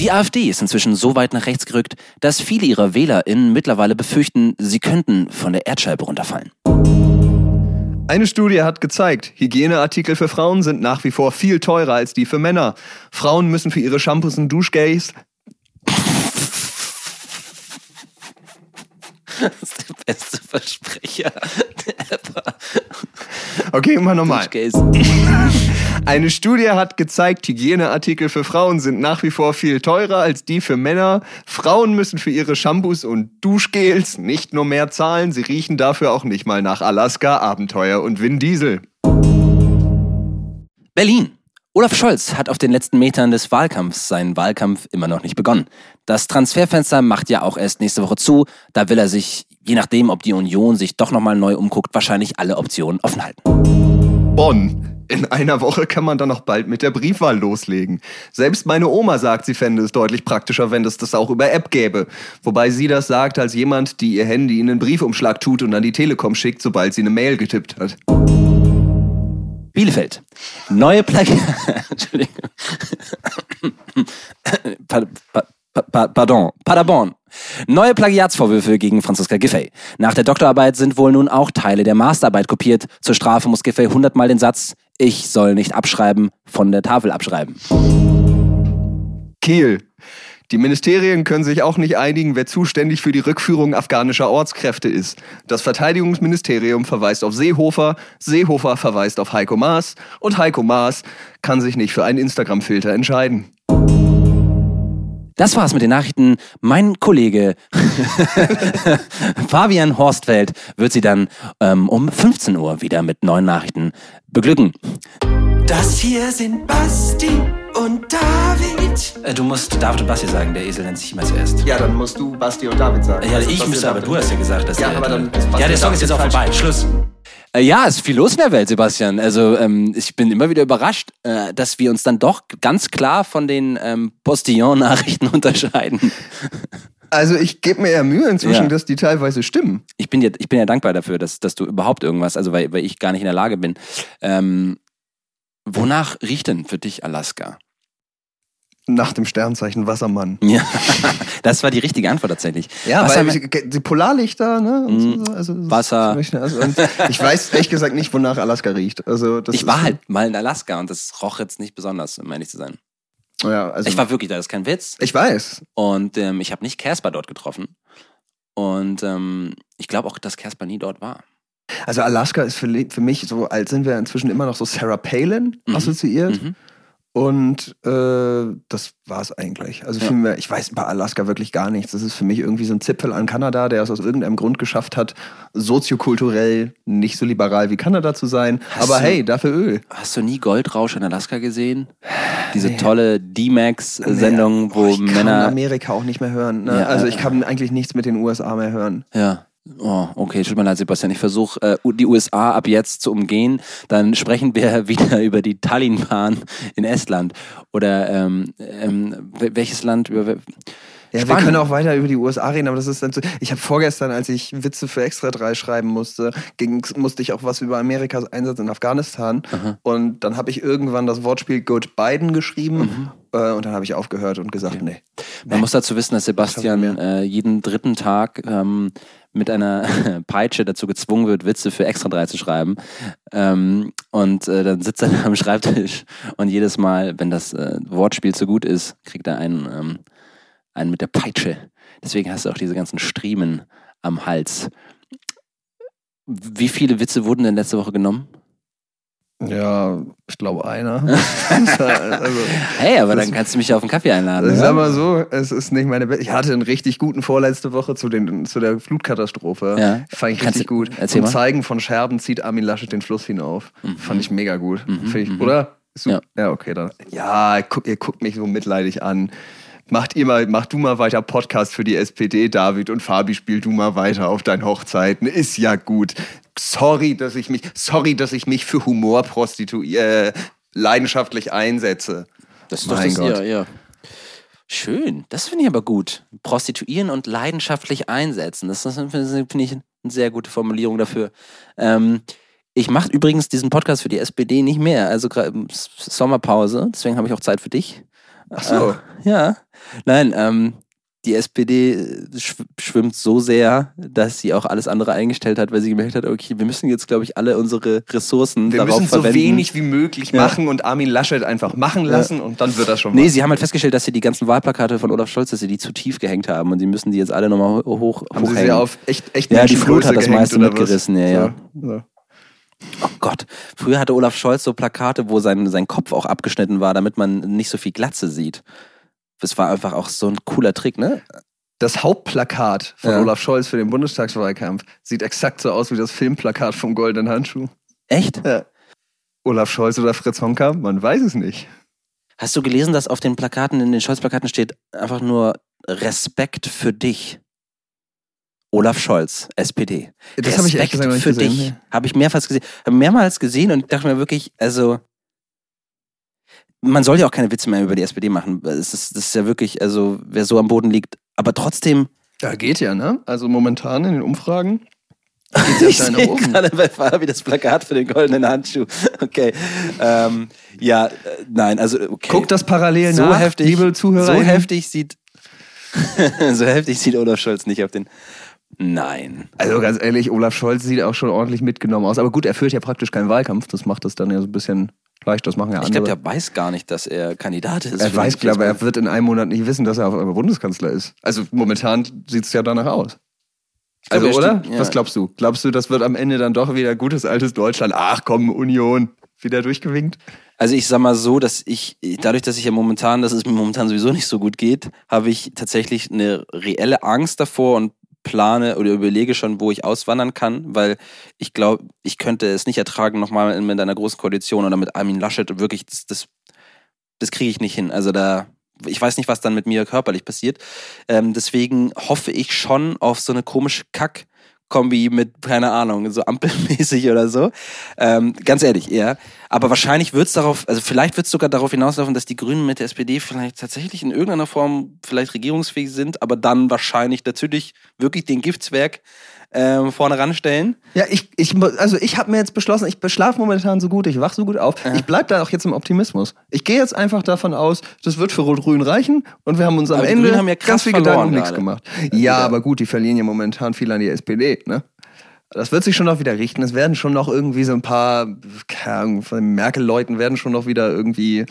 Speaker 2: Die AfD ist inzwischen so weit nach rechts gerückt, dass viele ihrer WählerInnen mittlerweile befürchten, sie könnten von der Erdscheibe runterfallen.
Speaker 1: Eine Studie hat gezeigt, Hygieneartikel für Frauen sind nach wie vor viel teurer als die für Männer. Frauen müssen für ihre Shampoos und Duschgels
Speaker 2: Das ist der beste Versprecher ever.
Speaker 1: Okay, immer nochmal. Eine Studie hat gezeigt, Hygieneartikel für Frauen sind nach wie vor viel teurer als die für Männer. Frauen müssen für ihre Shampoos und Duschgels nicht nur mehr zahlen, sie riechen dafür auch nicht mal nach Alaska, Abenteuer und Vin Diesel.
Speaker 2: Berlin. Olaf Scholz hat auf den letzten Metern des Wahlkampfs seinen Wahlkampf immer noch nicht begonnen. Das Transferfenster macht ja auch erst nächste Woche zu. Da will er sich, je nachdem, ob die Union sich doch nochmal neu umguckt, wahrscheinlich alle Optionen offen halten.
Speaker 1: Bonn. In einer Woche kann man dann auch bald mit der Briefwahl loslegen. Selbst meine Oma sagt, sie fände es deutlich praktischer, wenn es das auch über App gäbe. Wobei sie das sagt als jemand, die ihr Handy in einen Briefumschlag tut und an die Telekom schickt, sobald sie eine Mail getippt hat.
Speaker 2: Bielefeld. Neue Plagi Entschuldigung. Pa pa pardon. Paderborn. Neue Plagiatsvorwürfe gegen Franziska Giffey. Nach der Doktorarbeit sind wohl nun auch Teile der Masterarbeit kopiert. Zur Strafe muss Giffey hundertmal den Satz, ich soll nicht abschreiben, von der Tafel abschreiben.
Speaker 1: Kiel. Die Ministerien können sich auch nicht einigen, wer zuständig für die Rückführung afghanischer Ortskräfte ist. Das Verteidigungsministerium verweist auf Seehofer, Seehofer verweist auf Heiko Maas und Heiko Maas kann sich nicht für einen Instagram-Filter entscheiden.
Speaker 2: Das war's mit den Nachrichten. Mein Kollege Fabian Horstfeld wird Sie dann ähm, um 15 Uhr wieder mit neuen Nachrichten beglücken.
Speaker 3: Das hier sind Basti und David.
Speaker 2: Äh, Du musst David und Basti sagen, der Esel nennt sich immer zuerst.
Speaker 1: Ja, dann musst du Basti und David sagen.
Speaker 2: Ja, ich müsste, aber du hast ja gesagt, dass
Speaker 1: Ja,
Speaker 2: der,
Speaker 1: aber dann ist Basti
Speaker 2: Ja, der Song ist jetzt auch vorbei. Schluss. Äh, ja, es ist viel los in der Welt, Sebastian. Also ähm, ich bin immer wieder überrascht, äh, dass wir uns dann doch ganz klar von den ähm, Postillon-Nachrichten unterscheiden.
Speaker 1: Also ich gebe mir ja Mühe inzwischen,
Speaker 2: Ja.
Speaker 1: dass die teilweise stimmen.
Speaker 2: Ich bin dir, ich bin ja dankbar dafür, dass, dass du überhaupt irgendwas, also weil, weil ich gar nicht in der Lage bin. Ähm, wonach riecht denn für dich Alaska?
Speaker 1: Nach dem Sternzeichen Wassermann.
Speaker 2: Ja, das war die richtige Antwort tatsächlich.
Speaker 1: Ja,
Speaker 2: Was
Speaker 1: weil die Polarlichter, ne?
Speaker 2: Mhm.
Speaker 1: so, also,
Speaker 2: Wasser.
Speaker 1: Also, ich weiß ehrlich gesagt nicht, wonach Alaska riecht. Also, das
Speaker 2: Ich war halt mal in Alaska und das roch jetzt nicht besonders, um ehrlich zu sein.
Speaker 1: Ja, also,
Speaker 2: Ich war wirklich da, das ist kein Witz.
Speaker 1: ich weiß.
Speaker 2: Und ähm, ich habe nicht Casper dort getroffen. Und ähm, ich glaube auch, dass Casper nie dort war.
Speaker 1: Also Alaska ist für, für mich so, als sind wir inzwischen immer noch so Sarah Palin
Speaker 2: Mhm.
Speaker 1: assoziiert.
Speaker 2: Mhm.
Speaker 1: Und äh, das war's eigentlich. Also
Speaker 2: Ja.
Speaker 1: viel mehr, ich weiß über Alaska wirklich gar nichts. Das ist für mich irgendwie so ein Zipfel an Kanada, der es aus irgendeinem Grund geschafft hat, soziokulturell nicht so liberal wie Kanada zu sein.
Speaker 2: Hast
Speaker 1: Aber
Speaker 2: du-
Speaker 1: hey, dafür Öl.
Speaker 2: Hast du nie Goldrausch in Alaska gesehen? Diese tolle D-Max-Sendung,
Speaker 1: Nee,
Speaker 2: wo
Speaker 1: oh, ich kann
Speaker 2: Männer.
Speaker 1: Amerika auch nicht mehr hören. Ne?
Speaker 2: Ja,
Speaker 1: also ich kann eigentlich nichts mit den USA mehr hören.
Speaker 2: Ja. Oh, okay, tut mir leid, Sebastian. Ich versuche, äh, die USA ab jetzt zu umgehen. Dann sprechen wir wieder über die Tallinnbahn in Estland. Oder ähm, ähm, wel- welches Land? Über,
Speaker 1: Ja, wir
Speaker 2: Spannend.
Speaker 1: können auch weiter über die USA reden, aber das ist dann so. Ich habe vorgestern, als ich Witze für Extra 3 schreiben musste, ging's, musste ich auch was über Amerikas Einsatz in Afghanistan. Und dann habe ich irgendwann das Wortspiel Good Biden geschrieben. Äh, und dann habe ich aufgehört und gesagt, nee.
Speaker 2: Man muss dazu wissen, dass Sebastian äh, jeden dritten Tag ähm, mit einer Peitsche dazu gezwungen wird, Witze für Extra 3 zu schreiben. Ähm, und äh, dann sitzt er da am Schreibtisch und jedes Mal, wenn das äh, Wortspiel zu gut ist, kriegt er einen, ähm, einen mit der Peitsche. Deswegen hast du auch diese ganzen Striemen am Hals. Wie viele Witze wurden denn letzte Woche genommen?
Speaker 1: Ja, ich glaube einer. also,
Speaker 2: Hey, aber dann kannst du mich auf einen Kaffee einladen.
Speaker 1: ich
Speaker 2: ja?
Speaker 1: sag mal so, es ist nicht meine Be Ich hatte einen richtig guten vorletzte Woche zu, den, zu der Flutkatastrophe.
Speaker 2: Ja.
Speaker 1: Fand ich
Speaker 2: Kannst
Speaker 1: richtig gut. Zum
Speaker 2: mal.
Speaker 1: Zeigen von Scherben zieht Armin Laschet den Fluss hinauf. Fand ich mega gut.
Speaker 2: Mhm,
Speaker 1: ich,
Speaker 2: mhm.
Speaker 1: oder?
Speaker 2: Ja.
Speaker 1: Ja. ja, okay, dann. Ja, guck, ihr guckt mich so mitleidig an. Macht ihr mal, mach du mal weiter Podcast für die SPD, David, und Fabi, spiel du mal weiter auf deinen Hochzeiten. Ist ja gut. Sorry, dass ich mich, sorry, dass ich mich für Humor prostituiere, äh, leidenschaftlich einsetze.
Speaker 2: Das ist doch
Speaker 1: Mein
Speaker 2: das,
Speaker 1: Gott.
Speaker 2: ja, ja. Schön, das finde ich aber gut. Prostituieren und leidenschaftlich einsetzen. Das ist- finde ich eine sehr gute Formulierung dafür. Ähm, ich mache übrigens diesen Podcast für die SPD nicht mehr. Also Sommerpause, deswegen habe ich auch Zeit für dich.
Speaker 1: Ach so.
Speaker 2: Äh, ja. Nein, ähm, die SPD schw schwimmt so sehr, dass sie auch alles andere eingestellt hat, weil sie gemerkt hat, okay, wir müssen jetzt, glaube ich, alle unsere Ressourcen
Speaker 1: Wir
Speaker 2: darauf
Speaker 1: müssen so
Speaker 2: verwenden.
Speaker 1: wenig wie möglich
Speaker 2: Ja.
Speaker 1: machen und Armin Laschet einfach machen lassen und dann wird das schon
Speaker 2: Nee,
Speaker 1: was.
Speaker 2: sie haben halt festgestellt, dass sie die ganzen Wahlplakate von Olaf Scholz, dass sie die zu tief gehängt haben und sie müssen die jetzt alle nochmal hoch,
Speaker 1: Haben sie
Speaker 2: hochhängen.
Speaker 1: sie auf echt, echt
Speaker 2: Ja, die Flut hat das meiste mitgerissen, ja, ja.
Speaker 1: So.
Speaker 2: Oh Gott, früher hatte Olaf Scholz so Plakate, wo sein, sein Kopf auch abgeschnitten war, damit man nicht so viel Glatze sieht. Das war einfach auch so ein cooler Trick, ne?
Speaker 1: Das Hauptplakat von
Speaker 2: Ja.
Speaker 1: Olaf Scholz für den Bundestagswahlkampf sieht exakt so aus wie das Filmplakat vom Goldenen Handschuh.
Speaker 2: Echt?
Speaker 1: Ja. Olaf Scholz oder Fritz Honka? Man weiß es nicht.
Speaker 2: Hast du gelesen, dass auf den Plakaten, in den Scholz-Plakaten steht einfach nur Respekt für dich? Olaf Scholz, SPD.
Speaker 1: Das habe ich
Speaker 2: Respekt
Speaker 1: gesagt
Speaker 2: für
Speaker 1: gesehen.
Speaker 2: dich. Habe ich mehrmals gesehen. Mehrmals gesehen und dachte mir wirklich, also man soll ja auch keine Witze mehr über die SPD machen. Es ist, das ist ja wirklich, also wer so am Boden liegt, aber trotzdem.
Speaker 1: Ja, geht ja, ne? Also momentan in den Umfragen
Speaker 2: ich
Speaker 1: geht's ja nach
Speaker 2: sehe gerade bei Fabi das Plakat für den goldenen Handschuh. Okay. Ähm, ja, äh, nein, also okay.
Speaker 1: Guckt das parallel
Speaker 2: so
Speaker 1: nach,
Speaker 2: heftig,
Speaker 1: liebe Zuhörer.
Speaker 2: So heftig sieht, so heftig sieht Olaf Scholz nicht auf den. Nein.
Speaker 1: Also ganz ehrlich, Olaf Scholz sieht auch schon ordentlich mitgenommen aus. Aber gut, er führt ja praktisch keinen Wahlkampf. Das macht es dann ja so ein bisschen leicht. Das machen ja
Speaker 2: Ich
Speaker 1: andere.
Speaker 2: glaube, der weiß gar nicht, dass er Kandidat ist.
Speaker 1: er weiß, glaube er wird in einem Monat nicht wissen, dass er auf einmal Bundeskanzler ist. Also momentan sieht es ja danach aus.
Speaker 2: glaub,
Speaker 1: Also,
Speaker 2: er
Speaker 1: oder?
Speaker 2: steht- ja.
Speaker 1: Was glaubst du? Glaubst du, das wird am Ende dann doch wieder gutes altes Deutschland? Ach komm, Union. Wieder durchgewinkt?
Speaker 2: Also ich sag mal so, dass ich, dadurch, dass ich ja momentan, dass es mir momentan sowieso nicht so gut geht, habe ich tatsächlich eine reelle Angst davor und plane oder überlege schon, wo ich auswandern kann, weil ich glaube, ich könnte es nicht ertragen, nochmal mit einer großen Koalition oder mit Armin Laschet wirklich, das, das, das kriege ich nicht hin. Also da, ich weiß nicht, was dann mit mir körperlich passiert. Ähm, deswegen hoffe ich schon auf so eine komische Kack- Kombi mit, keine Ahnung, so ampelmäßig oder so. Ähm, ganz ehrlich, eher. Aber wahrscheinlich wird es darauf, also vielleicht wird es sogar darauf hinauslaufen, dass die Grünen mit der SPD vielleicht tatsächlich in irgendeiner Form vielleicht regierungsfähig sind, aber dann wahrscheinlich natürlich wirklich den Giftswerk ähm, vorne ranstellen.
Speaker 1: Ja, ich, ich, also ich habe mir jetzt beschlossen, ich schlafe momentan so gut, ich wach so gut auf. Ja. Ich bleib da auch jetzt im Optimismus. Ich gehe jetzt einfach davon aus, das wird für Rot-Grün reichen und wir haben uns am aber Ende
Speaker 2: haben ja ganz viel Gedanken um nichts
Speaker 1: gemacht. Ja, aber gut, die verlieren ja momentan viel an die SPD, ne? Das wird sich schon noch wieder richten. Es werden schon noch irgendwie so ein paar, Merkel-Leuten werden schon noch wieder irgendwie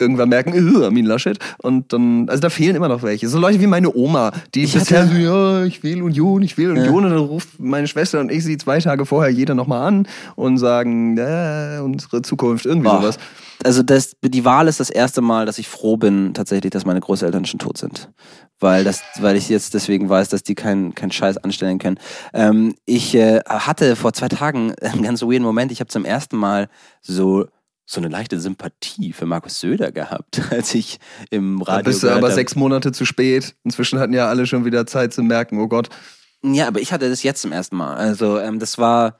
Speaker 1: irgendwann merken, äh, Armin Laschet. Und dann, also da fehlen immer noch welche. So Leute wie meine Oma, die ich bisher so, ja, ich will Union, ich will Union. Ja. Und dann ruft meine Schwester und ich sie zwei Tage vorher jeder nochmal an und sagen, äh, unsere Zukunft, irgendwie Boah. sowas.
Speaker 2: Also das, die Wahl ist das erste Mal, dass ich froh bin, tatsächlich, dass meine Großeltern schon tot sind weil das, weil ich jetzt deswegen weiß, dass die keinen keinen Scheiß anstellen können. Ähm, ich äh, hatte vor zwei Tagen einen ganz weirden Moment. Ich habe zum ersten Mal so so eine leichte Sympathie für Markus Söder gehabt, als ich im Radio.
Speaker 1: Da bist du aber hab. sechs Monate zu spät. Inzwischen hatten ja alle schon wieder Zeit zu merken, oh Gott.
Speaker 2: Ja, aber ich hatte das jetzt zum ersten Mal. Also ähm, das war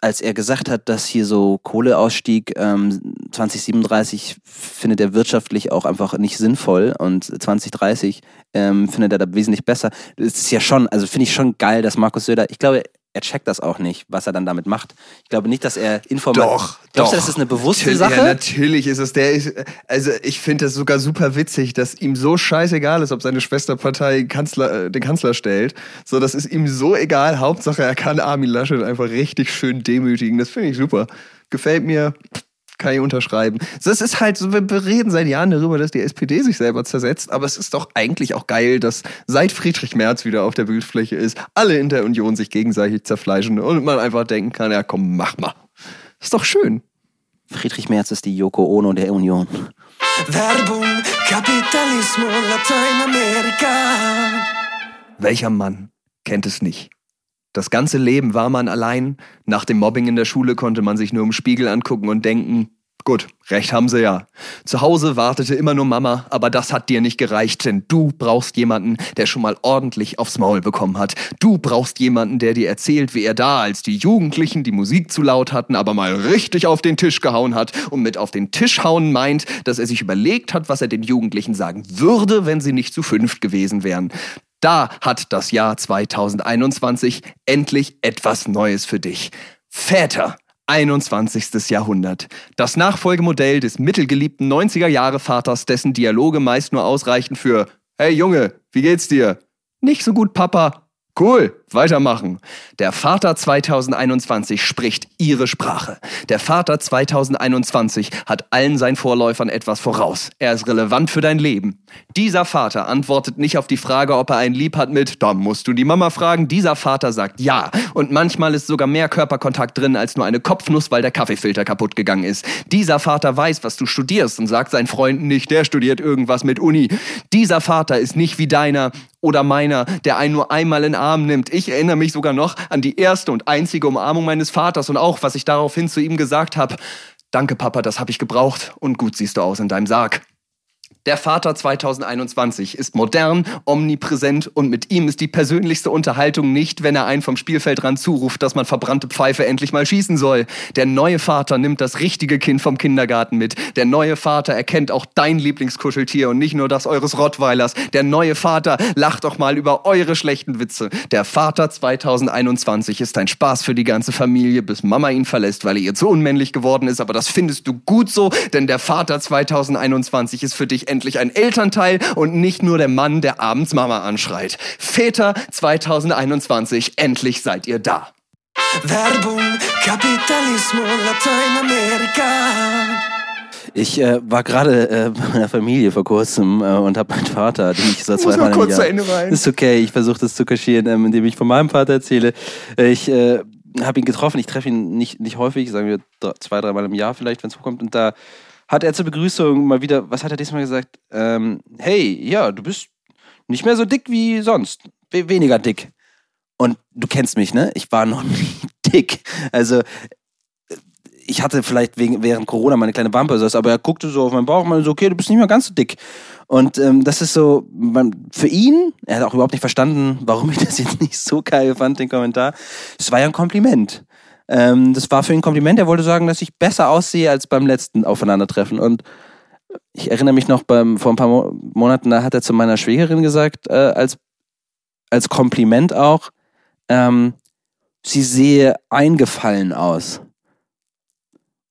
Speaker 2: als er gesagt hat, dass hier so Kohleausstieg ähm, 2037 findet er wirtschaftlich auch einfach nicht sinnvoll und 2030 ähm, findet er da wesentlich besser. Das ist ja schon, also finde ich schon geil, dass Markus Söder, ich glaube, er checkt das auch nicht, was er dann damit macht. Ich glaube nicht, dass er informiert.
Speaker 1: Doch,
Speaker 2: Glaubst doch. du, das ist eine bewusste
Speaker 1: natürlich,
Speaker 2: Sache?
Speaker 1: Ja, natürlich ist es der. Ist, also ich finde das sogar super witzig, dass ihm so scheißegal ist, ob seine Schwesterpartei Kanzler, äh, den Kanzler stellt. So, das ist ihm so egal. Hauptsache, er kann Armin Laschet einfach richtig schön demütigen. Das finde ich super. Gefällt mir kann ich unterschreiben. Das ist halt so, wir reden seit Jahren darüber, dass die SPD sich selber zersetzt, aber es ist doch eigentlich auch geil, dass seit Friedrich Merz wieder auf der Bildfläche ist, alle in der Union sich gegenseitig zerfleischen und man einfach denken kann, ja komm, mach mal. Das ist doch schön.
Speaker 2: Friedrich Merz ist die Yoko Ono der Union. Werbung, Kapitalismus,
Speaker 1: Lateinamerika. Welcher Mann kennt es nicht? Das ganze Leben war man allein. Nach dem Mobbing in der Schule konnte man sich nur im Spiegel angucken und denken, gut, recht haben sie ja. Zu Hause wartete immer nur Mama, aber das hat dir nicht gereicht, denn du brauchst jemanden, der schon mal ordentlich aufs Maul bekommen hat. Du brauchst jemanden, der dir erzählt, wie er da, als die Jugendlichen die Musik zu laut hatten, aber mal richtig auf den Tisch gehauen hat und mit auf den Tisch hauen meint, dass er sich überlegt hat, was er den Jugendlichen sagen würde, wenn sie nicht zu fünft gewesen wären. Da hat das Jahr 2021 endlich etwas Neues für dich. Väter. 21. Jahrhundert. Das Nachfolgemodell des mittelgeliebten 90er Jahre Vaters, dessen Dialoge meist nur ausreichen für Hey Junge, wie geht's dir? Nicht so gut, Papa. Cool, weitermachen. Der Vater 2021 spricht ihre Sprache. Der Vater 2021 hat allen seinen Vorläufern etwas voraus. Er ist relevant für dein Leben. Dieser Vater antwortet nicht auf die Frage, ob er einen lieb hat mit, da musst du die Mama fragen. Dieser Vater sagt ja. Und manchmal ist sogar mehr Körperkontakt drin als nur eine Kopfnuss, weil der Kaffeefilter kaputt gegangen ist. Dieser Vater weiß, was du studierst und sagt seinen Freunden nicht, der studiert irgendwas mit Uni. Dieser Vater ist nicht wie deiner oder meiner, der einen nur einmal in den Arm nimmt. Ich erinnere mich sogar noch an die erste und einzige Umarmung meines Vaters und auch, was ich daraufhin zu ihm gesagt habe. Danke, Papa, das habe ich gebraucht und gut siehst du aus in deinem Sarg. Der Vater 2021 ist modern, omnipräsent und mit ihm ist die persönlichste Unterhaltung nicht, wenn er einen vom Spielfeldrand zuruft, dass man verbrannte Pfeife endlich mal schießen soll. Der neue Vater nimmt das richtige Kind vom Kindergarten mit. Der neue Vater erkennt auch dein Lieblingskuscheltier und nicht nur das eures Rottweilers. Der neue Vater lacht auch mal über eure schlechten Witze. Der Vater 2021 ist ein Spaß für die ganze Familie, bis Mama ihn verlässt, weil er ihr zu unmännlich geworden ist. Aber das findest du gut so, denn der Vater 2021 ist für dich endlich ein Elternteil und nicht nur der Mann, der abends Mama anschreit. Väter 2021, endlich seid ihr da. Werbung, Kapitalismus,
Speaker 2: Lateinamerika. Ich äh, war gerade äh, bei meiner Familie vor kurzem äh, und habe meinen Vater, den ich so zwei Mal
Speaker 1: kurz Jahr, Ende rein.
Speaker 2: Ist okay, ich versuche das zu kaschieren, ähm, indem ich von meinem Vater erzähle. Äh, ich äh, habe ihn getroffen, ich treffe ihn nicht, nicht häufig, sagen wir zwei, dreimal im Jahr vielleicht, wenn es vorkommt. Und da hat er zur Begrüßung mal wieder, was hat er diesmal gesagt? Ähm, hey, ja, du bist nicht mehr so dick wie sonst. We weniger dick. Und du kennst mich, ne? Ich war noch nie dick. Also ich hatte vielleicht wegen, während Corona meine kleine so, aber er guckte so auf meinen Bauch und meinte so, okay, du bist nicht mehr ganz so dick. Und ähm, das ist so, man, für ihn, er hat auch überhaupt nicht verstanden, warum ich das jetzt nicht so geil fand, den Kommentar. Es war ja ein Kompliment. Ähm, das war für ihn ein Kompliment. Er wollte sagen, dass ich besser aussehe als beim letzten Aufeinandertreffen. Und ich erinnere mich noch, beim, vor ein paar Mo Monaten, da hat er zu meiner Schwägerin gesagt, äh, als, als Kompliment auch, ähm, sie sehe eingefallen aus.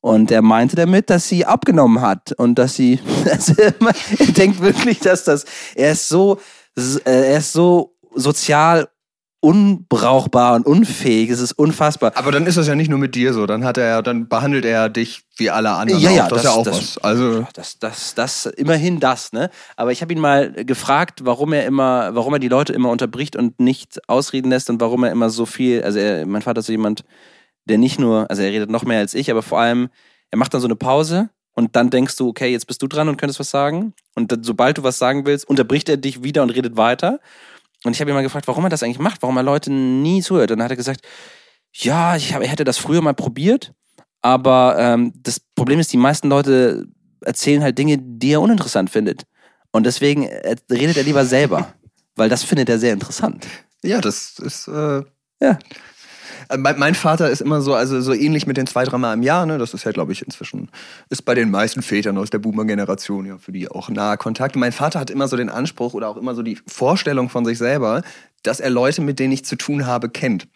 Speaker 2: Und er meinte damit, dass sie abgenommen hat und dass sie, also er denkt wirklich, dass das, er ist so, er ist so sozial unbrauchbar und unfähig. Es ist unfassbar.
Speaker 1: Aber dann ist das ja nicht nur mit dir so. Dann hat er, dann behandelt er dich wie alle anderen.
Speaker 2: Ja, ja.
Speaker 1: Das,
Speaker 2: das-
Speaker 1: ist ja auch
Speaker 2: das-
Speaker 1: was. Also
Speaker 2: Das, das, das, immerhin das, ne? Aber ich habe ihn mal gefragt, warum er immer, warum er die Leute immer unterbricht und nicht ausreden lässt und warum er immer so viel, also er, mein Vater ist so jemand, der nicht nur, also er redet noch mehr als ich, aber vor allem, er macht dann so eine Pause und dann denkst du, okay, jetzt bist du dran und könntest was sagen. Und dann, sobald du was sagen willst, unterbricht er dich wieder und redet weiter. Und ich habe ihn mal gefragt, warum er das eigentlich macht, warum er Leute nie zuhört. Und dann hat er gesagt, ja, ich hab, er hätte das früher mal probiert, aber ähm, das Problem ist, die meisten Leute erzählen halt Dinge, die er uninteressant findet. Und deswegen äh, redet er lieber selber, weil das findet er sehr interessant.
Speaker 1: ja, das ist. Äh,
Speaker 2: Ja.
Speaker 1: Äh, Mein, Vater ist immer so, also so ähnlich mit den zwei, dreimal im Jahr, ne? Das ist ja, glaube ich, inzwischen, ist bei den meisten Vätern aus der Boomer-Generation ja für die auch nahe Kontakt. Mein Vater hat immer so den Anspruch oder auch immer so die Vorstellung von sich selber, dass er Leute, mit denen ich zu tun habe, kennt.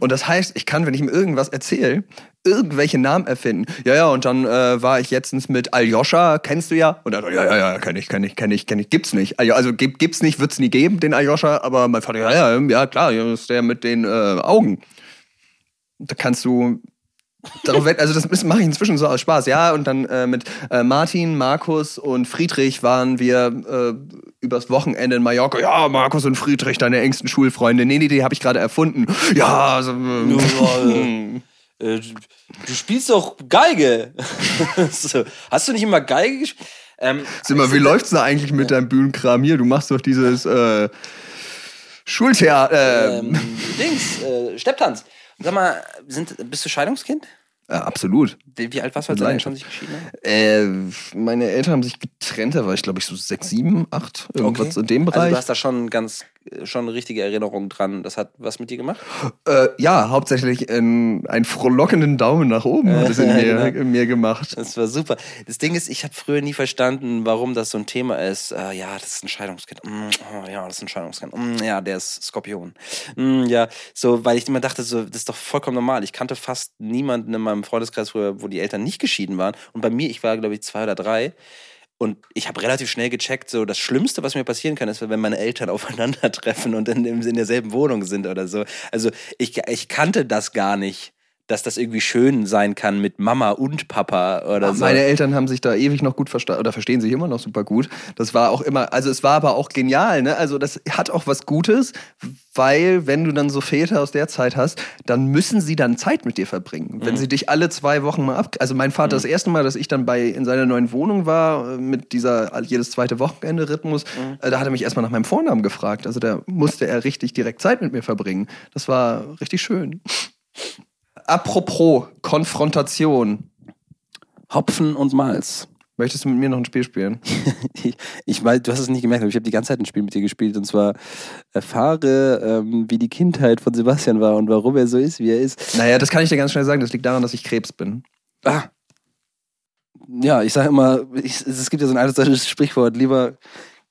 Speaker 1: Und das heißt, ich kann, wenn ich ihm irgendwas erzähle, irgendwelche Namen erfinden. Ja, ja, und dann äh, war ich letztens mit Aljoscha, kennst du ja? Und er so, ja, ja, ja, kenn ich, kenn ich, kenn ich, kenn ich, gibt's nicht. Also, Also gib, gibt's nicht, wird's nie geben, den Aljoscha, aber mein Vater, ja, ja, ja, klar, ist der mit den äh, Augen. Da kannst du darauf also das mache ich inzwischen so aus Spaß, ja. Und dann äh, mit äh, Martin, Markus und Friedrich waren wir äh, übers Wochenende in Mallorca. Ja, Markus und Friedrich, deine engsten Schulfreunde. Nee, nee, die habe ich gerade erfunden. Ja, also, äh,
Speaker 2: Äh, du spielst doch Geige. so. Hast du nicht immer Geige gespielt? Ähm,
Speaker 1: Sag mal, wie läuft's da eigentlich mit deinem Bühnenkram hier? Du machst doch dieses äh, Schultheater. Äh,
Speaker 2: ähm, Dings, äh, Stepptanz. Sag mal, sind, bist du Scheidungskind?
Speaker 1: äh, absolut.
Speaker 2: Wie, alt warst du, als deine Eltern sich geschieden haben?
Speaker 1: Äh, meine Eltern haben sich getrennt, da war ich glaube ich so sechs, sieben, acht, irgendwas in dem
Speaker 2: Also
Speaker 1: Bereich.
Speaker 2: du hast da schon ganz, schon eine richtige Erinnerung dran. Das hat was mit dir gemacht?
Speaker 1: Äh, ja, hauptsächlich in, einen frohlockenden Daumen nach oben hat es in mir,
Speaker 2: Genau.
Speaker 1: in mir gemacht.
Speaker 2: Das war super. Das Ding ist, ich habe früher nie verstanden, warum das so ein Thema ist. Äh, ja, das ist ein Scheidungskind. Mm, oh, ja, das ist ein Scheidungskind. Mm, ja, der ist Skorpion. Mm, ja, so, weil ich immer dachte, so, das ist doch vollkommen normal. Ich kannte fast niemanden in meinem Freundeskreis früher, wo die Eltern nicht geschieden waren. Und bei mir, ich war, glaube ich, zwei oder drei. Und ich habe relativ schnell gecheckt, so das Schlimmste, was mir passieren kann, ist, wenn meine Eltern aufeinandertreffen und in, in derselben Wohnung sind oder so. Also ich, ich kannte das gar nicht, dass das irgendwie schön sein kann mit Mama und Papa oder so.
Speaker 1: Meine Eltern haben sich da ewig noch gut verstanden oder verstehen sich immer noch super gut. Das war auch immer, also es war aber auch genial, ne? Also das hat auch was Gutes, weil wenn du dann so Väter aus der Zeit hast, dann müssen sie dann Zeit mit dir verbringen. Wenn sie dich alle zwei Wochen mal ab, also mein Vater das erste Mal, dass ich dann bei in seiner neuen Wohnung war äh, mit dieser jedes zweite Wochenende Rhythmus, äh, da hat er mich erstmal nach meinem Vornamen gefragt. Also da musste er richtig direkt Zeit mit mir verbringen. Das war richtig schön. Apropos Konfrontation.
Speaker 2: Hopfen und Malz.
Speaker 1: Möchtest du mit mir noch ein Spiel spielen?
Speaker 2: Ich, ich weiß, du hast es nicht gemerkt, aber ich habe die ganze Zeit ein Spiel mit dir gespielt und zwar erfahre, ähm, wie die Kindheit von Sebastian war und warum er so ist, wie er ist.
Speaker 1: Naja, das kann ich dir ganz schnell sagen. Das liegt daran, dass ich Krebs bin.
Speaker 2: Ah. Ja, ich sage immer, ich, es gibt ja so ein altes deutsches Sprichwort, lieber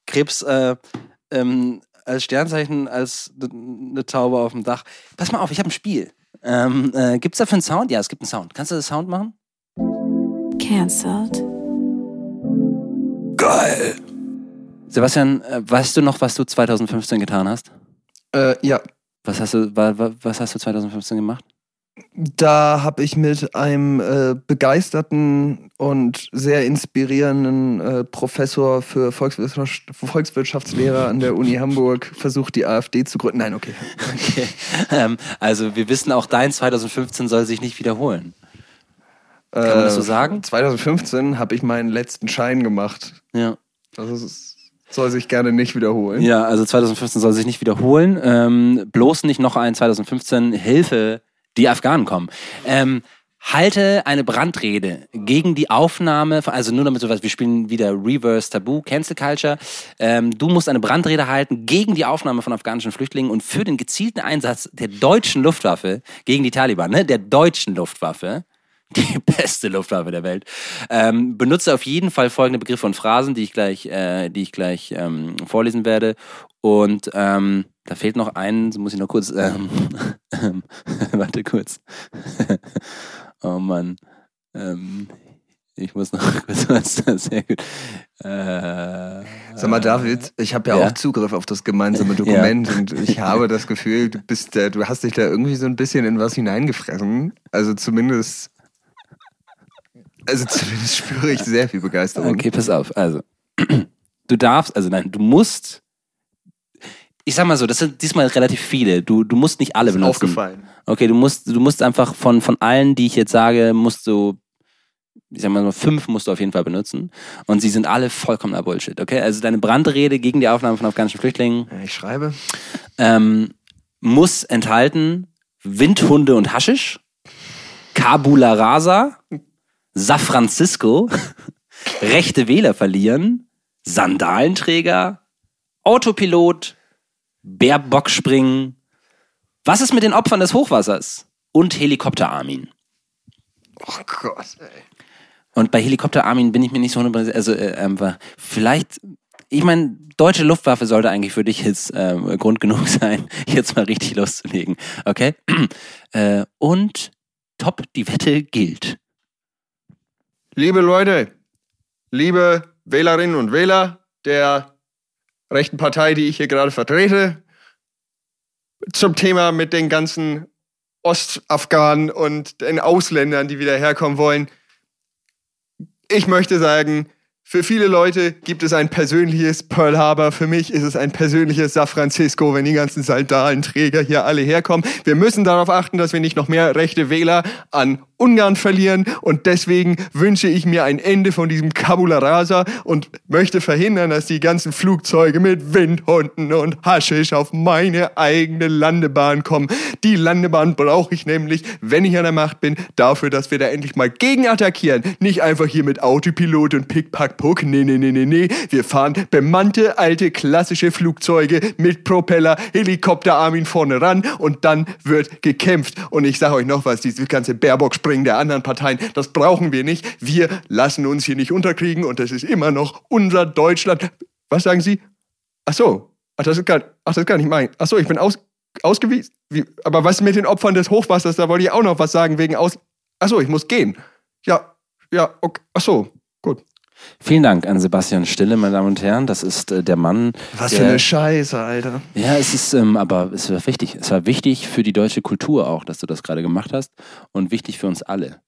Speaker 2: Krebs äh, ähm, als Sternzeichen als eine Taube auf dem Dach. Pass mal auf, ich habe ein Spiel. Ähm, äh, gibt es dafür einen Sound? Ja, es gibt einen Sound. Kannst du das Sound machen?
Speaker 4: Cancelled.
Speaker 1: Geil.
Speaker 2: Sebastian, äh, weißt du noch, was du 2015 getan hast?
Speaker 1: Äh, ja,
Speaker 2: Was hast du, wa, wa, was hast du 2015 gemacht?
Speaker 1: Da habe ich mit einem äh, begeisterten und sehr inspirierenden äh, Professor für Volkswirtschaft, Volkswirtschaftslehre an der Uni Hamburg versucht, die AfD zu gründen. Nein, okay.
Speaker 2: Okay. Ähm, also wir wissen, auch dein 2015 soll sich nicht wiederholen. Kann man das so sagen?
Speaker 1: 2015 habe ich meinen letzten Schein gemacht.
Speaker 2: Ja.
Speaker 1: Das ist, soll sich gerne nicht wiederholen.
Speaker 2: Ja, also 2015 soll sich nicht wiederholen. Ähm, bloß nicht noch ein 2015 Hilfe, die Afghanen kommen. Ähm, halte eine Brandrede gegen die Aufnahme, von, also nur damit sowas, wir spielen wieder Reverse Tabu, Cancel Culture. Ähm, du musst eine Brandrede halten gegen die Aufnahme von afghanischen Flüchtlingen und für den gezielten Einsatz der deutschen Luftwaffe gegen die Taliban, ne, der deutschen Luftwaffe, die beste Luftwaffe der Welt, ähm, benutze auf jeden Fall folgende Begriffe und Phrasen, die ich gleich, äh, die ich gleich ähm, vorlesen werde. Und ähm, da fehlt noch ein, muss ich noch kurz, ähm, warte kurz. oh Mann. Ähm, ich muss noch kurz was, sehr gut. Äh,
Speaker 1: Sag mal, David, ich habe ja, ja, auch Zugriff auf das gemeinsame Dokument ja. und ich habe das Gefühl, du bist da, du hast dich da irgendwie so ein bisschen in was hineingefressen. Also zumindest also zumindest spüre ich sehr viel Begeisterung.
Speaker 2: Okay, pass auf. Also, du darfst, also nein, du musst. Ich sag mal so, das sind diesmal relativ viele. Du, du musst nicht alle
Speaker 1: ist
Speaker 2: benutzen.
Speaker 1: Aufgefallen.
Speaker 2: Okay, du musst, du musst einfach von, von allen, die ich jetzt sage, musst du, ich sag mal so, fünf musst du auf jeden Fall benutzen. Und sie sind alle vollkommener Bullshit, okay? Also deine Brandrede gegen die Aufnahme von afghanischen Flüchtlingen.
Speaker 1: Ich schreibe.
Speaker 2: Ähm, muss enthalten Windhunde und Haschisch, Kabula Rasa, San Francisco, rechte Wähler verlieren, Sandalenträger, Autopilot, Bärbockspringen. Was ist mit den Opfern des Hochwassers? Und Helikopter Armin.
Speaker 1: Oh Gott, ey.
Speaker 2: Und bei Helikopter Armin bin ich mir nicht so hundertprozentig, also äh, äh, vielleicht, ich meine, deutsche Luftwaffe sollte eigentlich für dich jetzt äh, Grund genug sein, jetzt mal richtig loszulegen, okay? Äh, und top, die Wette gilt.
Speaker 1: Liebe Leute, liebe Wählerinnen und Wähler der rechten Partei, die ich hier gerade vertrete, zum Thema mit den ganzen Ostafghanen und den Ausländern, die wieder herkommen wollen. Ich möchte sagen, für viele Leute gibt es ein persönliches Pearl Harbor. Für mich ist es ein persönliches San Francisco, wenn die ganzen Saldalenträger hier alle herkommen. Wir müssen darauf achten, dass wir nicht noch mehr rechte Wähler an Ungarn verlieren und deswegen wünsche ich mir ein Ende von diesem Kabula Rasa und möchte verhindern, dass die ganzen Flugzeuge mit Windhunden und Haschisch auf meine eigene Landebahn kommen. Die Landebahn brauche ich nämlich, wenn ich an der Macht bin, dafür, dass wir da endlich mal gegen attackieren. Nicht einfach hier mit Autopilot und Pick-Pack-Puck. Nee, nee, nee, nee, nee. Wir fahren bemannte, alte, klassische Flugzeuge mit Propeller, Helikopterarmin vorne ran und dann wird gekämpft. Und ich sage euch noch was, diese ganze Baerbock Aufspringen der anderen Parteien, das brauchen wir nicht. Wir lassen uns hier nicht unterkriegen und das ist immer noch unser Deutschland. Was sagen Sie? Ach so, ach, das ist gar, ach, das ist gar nicht mein. Ach so, ich bin aus, ausgewiesen. Wie, aber was mit den Opfern des Hochwassers? Da wollte ich auch noch was sagen wegen aus. Ach so, ich muss gehen. Ja, ja, okay. Ach so, gut.
Speaker 2: Vielen Dank an Sebastian Stille, meine Damen und Herren. Das ist äh, der Mann.
Speaker 1: Was der, für eine Scheiße, Alter.
Speaker 2: Ja, es ist, ähm, aber es war wichtig. Es war wichtig für die deutsche Kultur auch, dass du das gerade gemacht hast und wichtig für uns alle.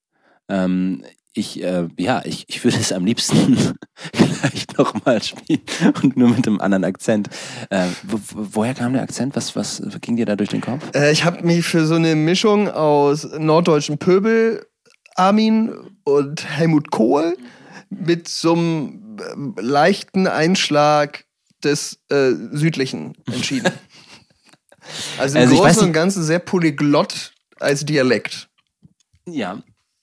Speaker 2: Ähm, ich, äh, ja, ich, ich würde es am liebsten gleich nochmal spielen und nur mit einem anderen Akzent. Äh, wo, woher kam der Akzent? Was, was ging dir da durch den Kopf?
Speaker 1: Äh, ich habe mich für so eine Mischung aus norddeutschen Pöbel, Armin und Helmut Kohl mit so einem äh, leichten Einschlag des äh, Südlichen entschieden. Also im also Großen und Ganzen sehr polyglott als Dialekt.
Speaker 2: Ja.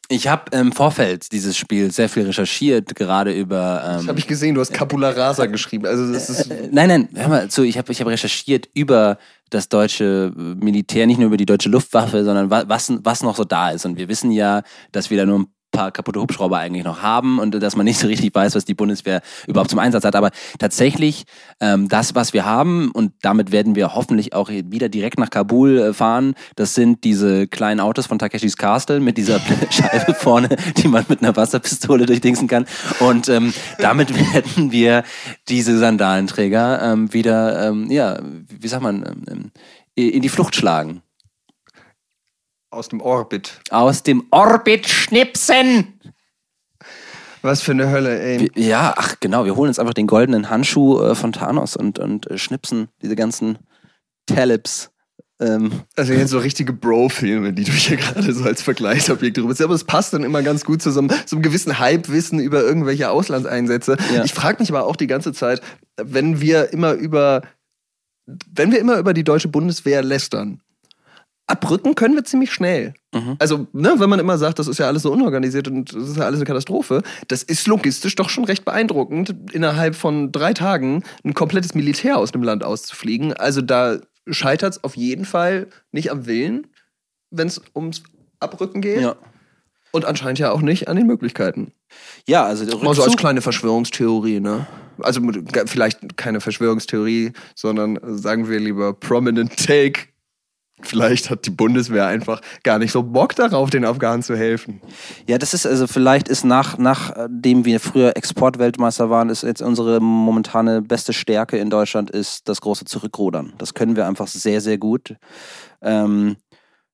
Speaker 2: Ich habe im Vorfeld dieses Spiel sehr viel recherchiert, gerade über.
Speaker 1: Ähm, das habe ich gesehen, du hast Capula Rasa äh, geschrieben. Also das ist
Speaker 2: äh, nein, nein, hör mal zu, ich habe ich hab recherchiert über das deutsche Militär, nicht nur über die deutsche Luftwaffe, sondern was, was noch so da ist. Und wir wissen ja, dass wir da nur ein paar kaputte Hubschrauber eigentlich noch haben und dass man nicht so richtig weiß, was die Bundeswehr überhaupt zum Einsatz hat. Aber tatsächlich ähm, das, was wir haben, und damit werden wir hoffentlich auch wieder direkt nach Kabul äh, fahren, das sind diese kleinen Autos von Takeshis Castle mit dieser Scheibe vorne, die man mit einer Wasserpistole durchdingsen kann. Und ähm, damit werden wir diese Sandalenträger ähm, wieder, ähm, ja, wie sagt man, ähm, in die Flucht schlagen.
Speaker 1: Aus dem Orbit.
Speaker 2: Aus dem Orbit schnipsen!
Speaker 1: Was für eine Hölle, ey.
Speaker 2: Ja, ach genau, wir holen uns einfach den goldenen Handschuh äh, von Thanos und, und äh, schnipsen diese ganzen Talips.
Speaker 1: Ähm. Also jetzt so richtige Bro-Filme, die du hier gerade so als Vergleichsobjekt drüber Aber es passt dann immer ganz gut zu so einem, so einem gewissen Hype-Wissen über irgendwelche Auslandseinsätze. Ja. Ich frage mich aber auch die ganze Zeit, wenn wir immer über, wenn wir immer über die deutsche Bundeswehr lästern, abrücken können wir ziemlich schnell.
Speaker 2: Mhm.
Speaker 1: Also, ne, wenn man immer sagt, das ist ja alles so unorganisiert und das ist ja alles eine Katastrophe, das ist logistisch doch schon recht beeindruckend, innerhalb von drei Tagen ein komplettes Militär aus dem Land auszufliegen. Also da scheitert es auf jeden Fall nicht am Willen, wenn es ums Abrücken geht.
Speaker 2: Ja.
Speaker 1: Und anscheinend ja auch nicht an den Möglichkeiten.
Speaker 2: Ja, also der
Speaker 1: Mal so als
Speaker 2: Rückzug,
Speaker 1: kleine Verschwörungstheorie, ne? Also vielleicht keine Verschwörungstheorie, sondern äh, sagen wir lieber Prominent Take. Vielleicht hat die Bundeswehr einfach gar nicht so Bock darauf, den Afghanen zu helfen.
Speaker 2: ja, das ist also vielleicht ist nach nachdem wir früher Exportweltmeister waren, ist jetzt unsere momentane beste Stärke in Deutschland ist das große Zurückrudern. Das können wir einfach sehr sehr gut. Ähm,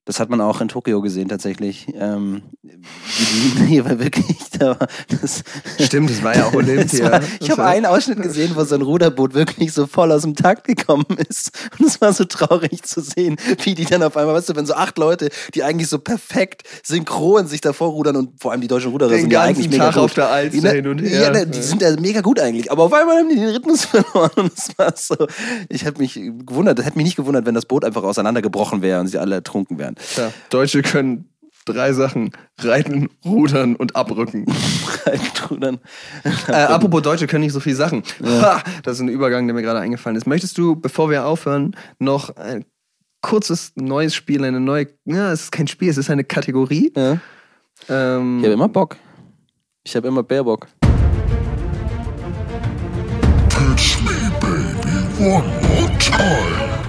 Speaker 2: das hat man auch in Tokio gesehen tatsächlich. Ähm, die, wirklich, da das,
Speaker 1: Stimmt, das war ja auch Olympia.
Speaker 2: war, ich habe einen Ausschnitt gesehen, wo so ein Ruderboot wirklich so voll aus dem Takt gekommen ist. Und es war so traurig zu sehen, wie die dann auf einmal, weißt du, wenn so acht Leute, die eigentlich so perfekt synchron sich davor rudern und vor allem die deutschen Ruderer
Speaker 1: Den
Speaker 2: sind ja eigentlich mega
Speaker 1: Tag
Speaker 2: gut.
Speaker 1: auf der Alster
Speaker 2: Ja,
Speaker 1: hin und her.
Speaker 2: Ja, ne, die sind ja mega gut eigentlich. Aber auf einmal haben die den Rhythmus verloren. Und es war so, ich habe mich gewundert, das hätte mich nicht gewundert, wenn das Boot einfach auseinandergebrochen wäre und sie alle ertrunken wären.
Speaker 1: Ja, Deutsche können drei Sachen: Reiten, Rudern und Abrücken.
Speaker 2: Rudern.
Speaker 1: äh, apropos Deutsche können nicht so viele Sachen. Ha, das ist ein Übergang, der mir gerade eingefallen ist. Möchtest du, bevor wir aufhören, noch ein kurzes neues Spiel, eine neue, ja, es ist kein Spiel, es ist eine Kategorie.
Speaker 2: Ja.
Speaker 1: Ähm,
Speaker 2: Ich habe immer Bock. Ich habe immer Bärbock.
Speaker 4: Touch me, baby, one more time.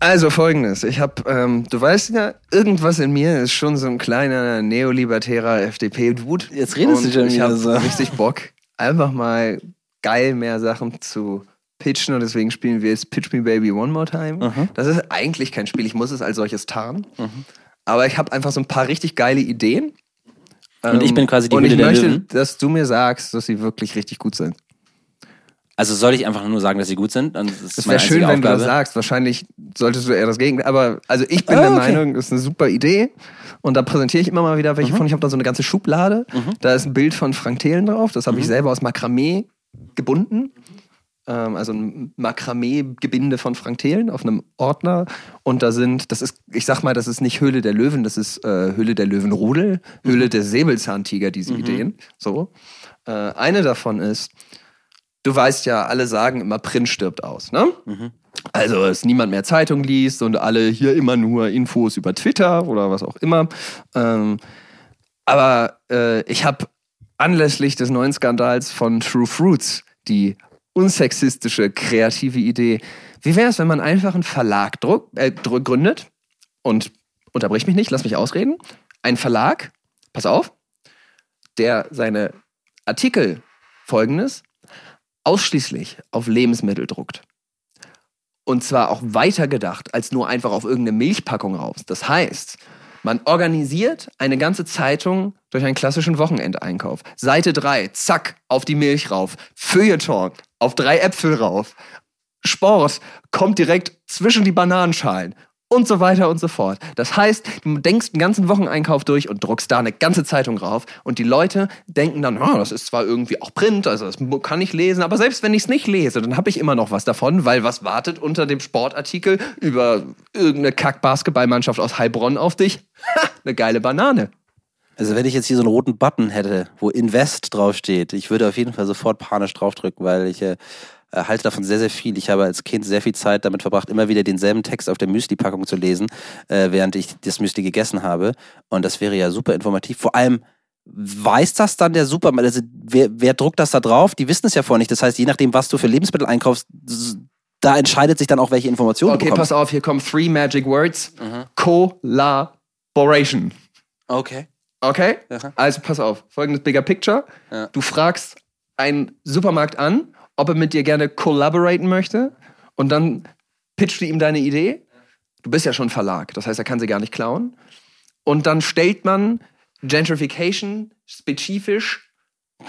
Speaker 1: Also folgendes, ich habe, ähm, du weißt ja, irgendwas in mir ist schon so ein kleiner neolibertärer FDP-Dude.
Speaker 2: Jetzt redest du schon
Speaker 1: Ich
Speaker 2: wieder
Speaker 1: habe
Speaker 2: so.
Speaker 1: richtig Bock, einfach mal geil mehr Sachen zu pitchen und deswegen spielen wir jetzt Pitch Me Baby One More Time.
Speaker 2: Mhm.
Speaker 1: Das ist eigentlich kein Spiel, ich muss es als solches tarnen. Aber ich habe einfach so ein paar richtig geile Ideen.
Speaker 2: Und ich bin quasi die
Speaker 1: Und ich
Speaker 2: Hülle der
Speaker 1: möchte, dass du mir sagst, dass sie wirklich richtig gut sind.
Speaker 2: Also soll ich einfach nur sagen, dass sie gut sind? Ist
Speaker 1: Das
Speaker 2: meine
Speaker 1: wäre schön, wenn du das
Speaker 2: Aufgabe.
Speaker 1: sagst. Wahrscheinlich solltest du eher das Gegenteil. Aber also ich bin
Speaker 2: Ah,
Speaker 1: der
Speaker 2: okay.
Speaker 1: Meinung, das ist eine super Idee. Und da präsentiere ich immer mal wieder
Speaker 2: Mhm.
Speaker 1: welche von. Ich habe da so eine ganze Schublade. Da ist ein Bild von Frank Thelen drauf. Das habe
Speaker 2: Mhm.
Speaker 1: ich selber aus Makramee gebunden. Ähm, also ein Makramee-Gebinde von Frank Thelen auf einem Ordner. Und da sind, das ist, ich sag mal, das ist nicht Höhle der Löwen, das ist äh, Höhle der Löwenrudel, Höhle der Säbelzahntiger, diese Ideen. So. Äh, eine davon ist, du weißt ja, alle sagen immer, Print stirbt aus, ne? Also, dass niemand mehr Zeitung liest und alle hier immer nur Infos über Twitter oder was auch immer. Ähm, aber äh, ich habe anlässlich des neuen Skandals von True Fruits die unsexistische, kreative Idee. Wie wäre es, wenn man einfach einen Verlag druck, äh, gründet und unterbrich mich nicht, lass mich ausreden. Ein Verlag, pass auf, der seine Artikel folgendes ausschließlich auf Lebensmittel druckt. Und zwar auch weiter gedacht als nur einfach auf irgendeine Milchpackung raus. Das heißt, man organisiert eine ganze Zeitung durch einen klassischen Wochenendeinkauf. Seite 3, zack, auf die Milch rauf. Feuilleton, auf drei Äpfel rauf. Sport kommt direkt zwischen die Bananenschalen und so weiter und so fort. Das heißt, du denkst den ganzen Wocheneinkauf durch und druckst da eine ganze Zeitung rauf und die Leute denken dann, oh, das ist zwar irgendwie auch Print, also das kann ich lesen, aber selbst wenn ich es nicht lese, dann habe ich immer noch was davon, weil was wartet unter dem Sportartikel über irgendeine Kack-Basketballmannschaft aus Heilbronn auf dich? Ha, eine geile Banane.
Speaker 2: Also wenn ich jetzt hier so einen roten Button hätte, wo Invest draufsteht, ich würde auf jeden Fall sofort panisch draufdrücken, weil ich äh, äh, halte davon sehr, sehr viel. Ich habe als Kind sehr viel Zeit damit verbracht, immer wieder denselben Text auf der Müsli-Packung zu lesen, äh, während ich das Müsli gegessen habe. Und das wäre ja super informativ. Vor allem weiß das dann der Supermarkt, also wer, wer druckt das da drauf? Die wissen es ja vorher nicht. Das heißt, je nachdem, was du für Lebensmittel einkaufst, da entscheidet sich dann auch, welche Informationen
Speaker 1: Okay,
Speaker 2: du bekommst.
Speaker 1: pass auf, hier kommen three magic words. Collaboration.
Speaker 2: Okay.
Speaker 1: Okay?
Speaker 2: Aha.
Speaker 1: Also pass auf, folgendes Bigger Picture.
Speaker 2: Ja.
Speaker 1: Du fragst einen Supermarkt an, ob er mit dir gerne collaboraten möchte und dann pitchst du ihm deine Idee. Du bist ja schon Verlag, das heißt, er kann sie gar nicht klauen. Und dann stellt man Gentrification spezifisch.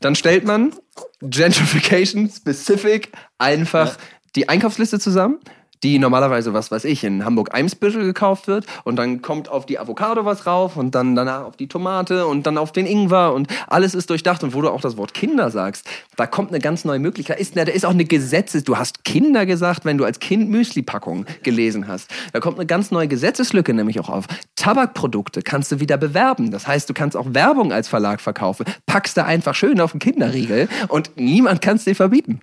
Speaker 1: dann stellt man Gentrification specific einfach die Einkaufsliste zusammen. Die normalerweise, was weiß ich, in Hamburg-Eimsbüttel gekauft wird und dann kommt auf die Avocado was rauf und dann danach auf die Tomate und dann auf den Ingwer und alles ist durchdacht und wo du auch das Wort Kinder sagst, da kommt eine ganz neue Möglichkeit. Ist, da ist auch eine Gesetzes... Du hast Kinder gesagt, wenn du als Kind Müsli-Packungen gelesen hast. Da kommt eine ganz neue Gesetzeslücke nämlich auch auf. Tabakprodukte kannst du wieder bewerben. Das heißt, du kannst auch Werbung als Verlag verkaufen. Packst da einfach schön auf den Kinderriegel und niemand kann es dir verbieten.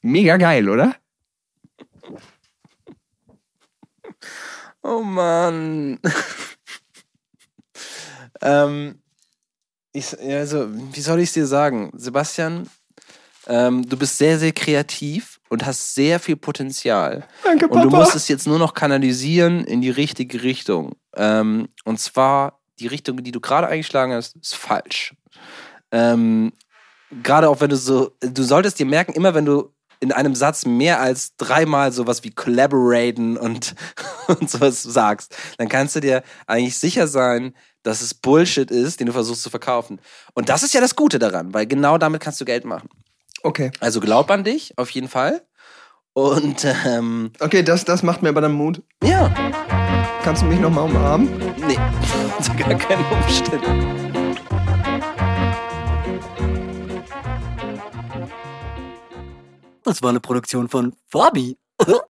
Speaker 1: Mega geil, oder?
Speaker 2: Oh Mann. ähm, ich, also, wie soll ich es dir sagen? Sebastian, ähm, du bist sehr, sehr kreativ und hast sehr viel Potenzial.
Speaker 1: Danke,
Speaker 2: Und du musst es jetzt nur noch kanalisieren in die richtige Richtung. Ähm, und zwar die Richtung, die du gerade eingeschlagen hast, ist falsch. Ähm, gerade auch wenn du so, du solltest dir merken, immer wenn du in einem Satz mehr als dreimal sowas wie collaboraten und, und sowas sagst, dann kannst du dir eigentlich sicher sein, dass es Bullshit ist, den du versuchst zu verkaufen. Und das ist ja das Gute daran, weil genau damit kannst du Geld machen.
Speaker 1: Okay.
Speaker 2: Also glaub an dich, auf jeden Fall. Und ähm,
Speaker 1: Okay, das, das macht mir aber dann Mut.
Speaker 2: ja,
Speaker 1: Kannst du mich nochmal umarmen?
Speaker 2: nee, unter gar keinen Umständen.
Speaker 5: Das war eine Produktion von Fabi.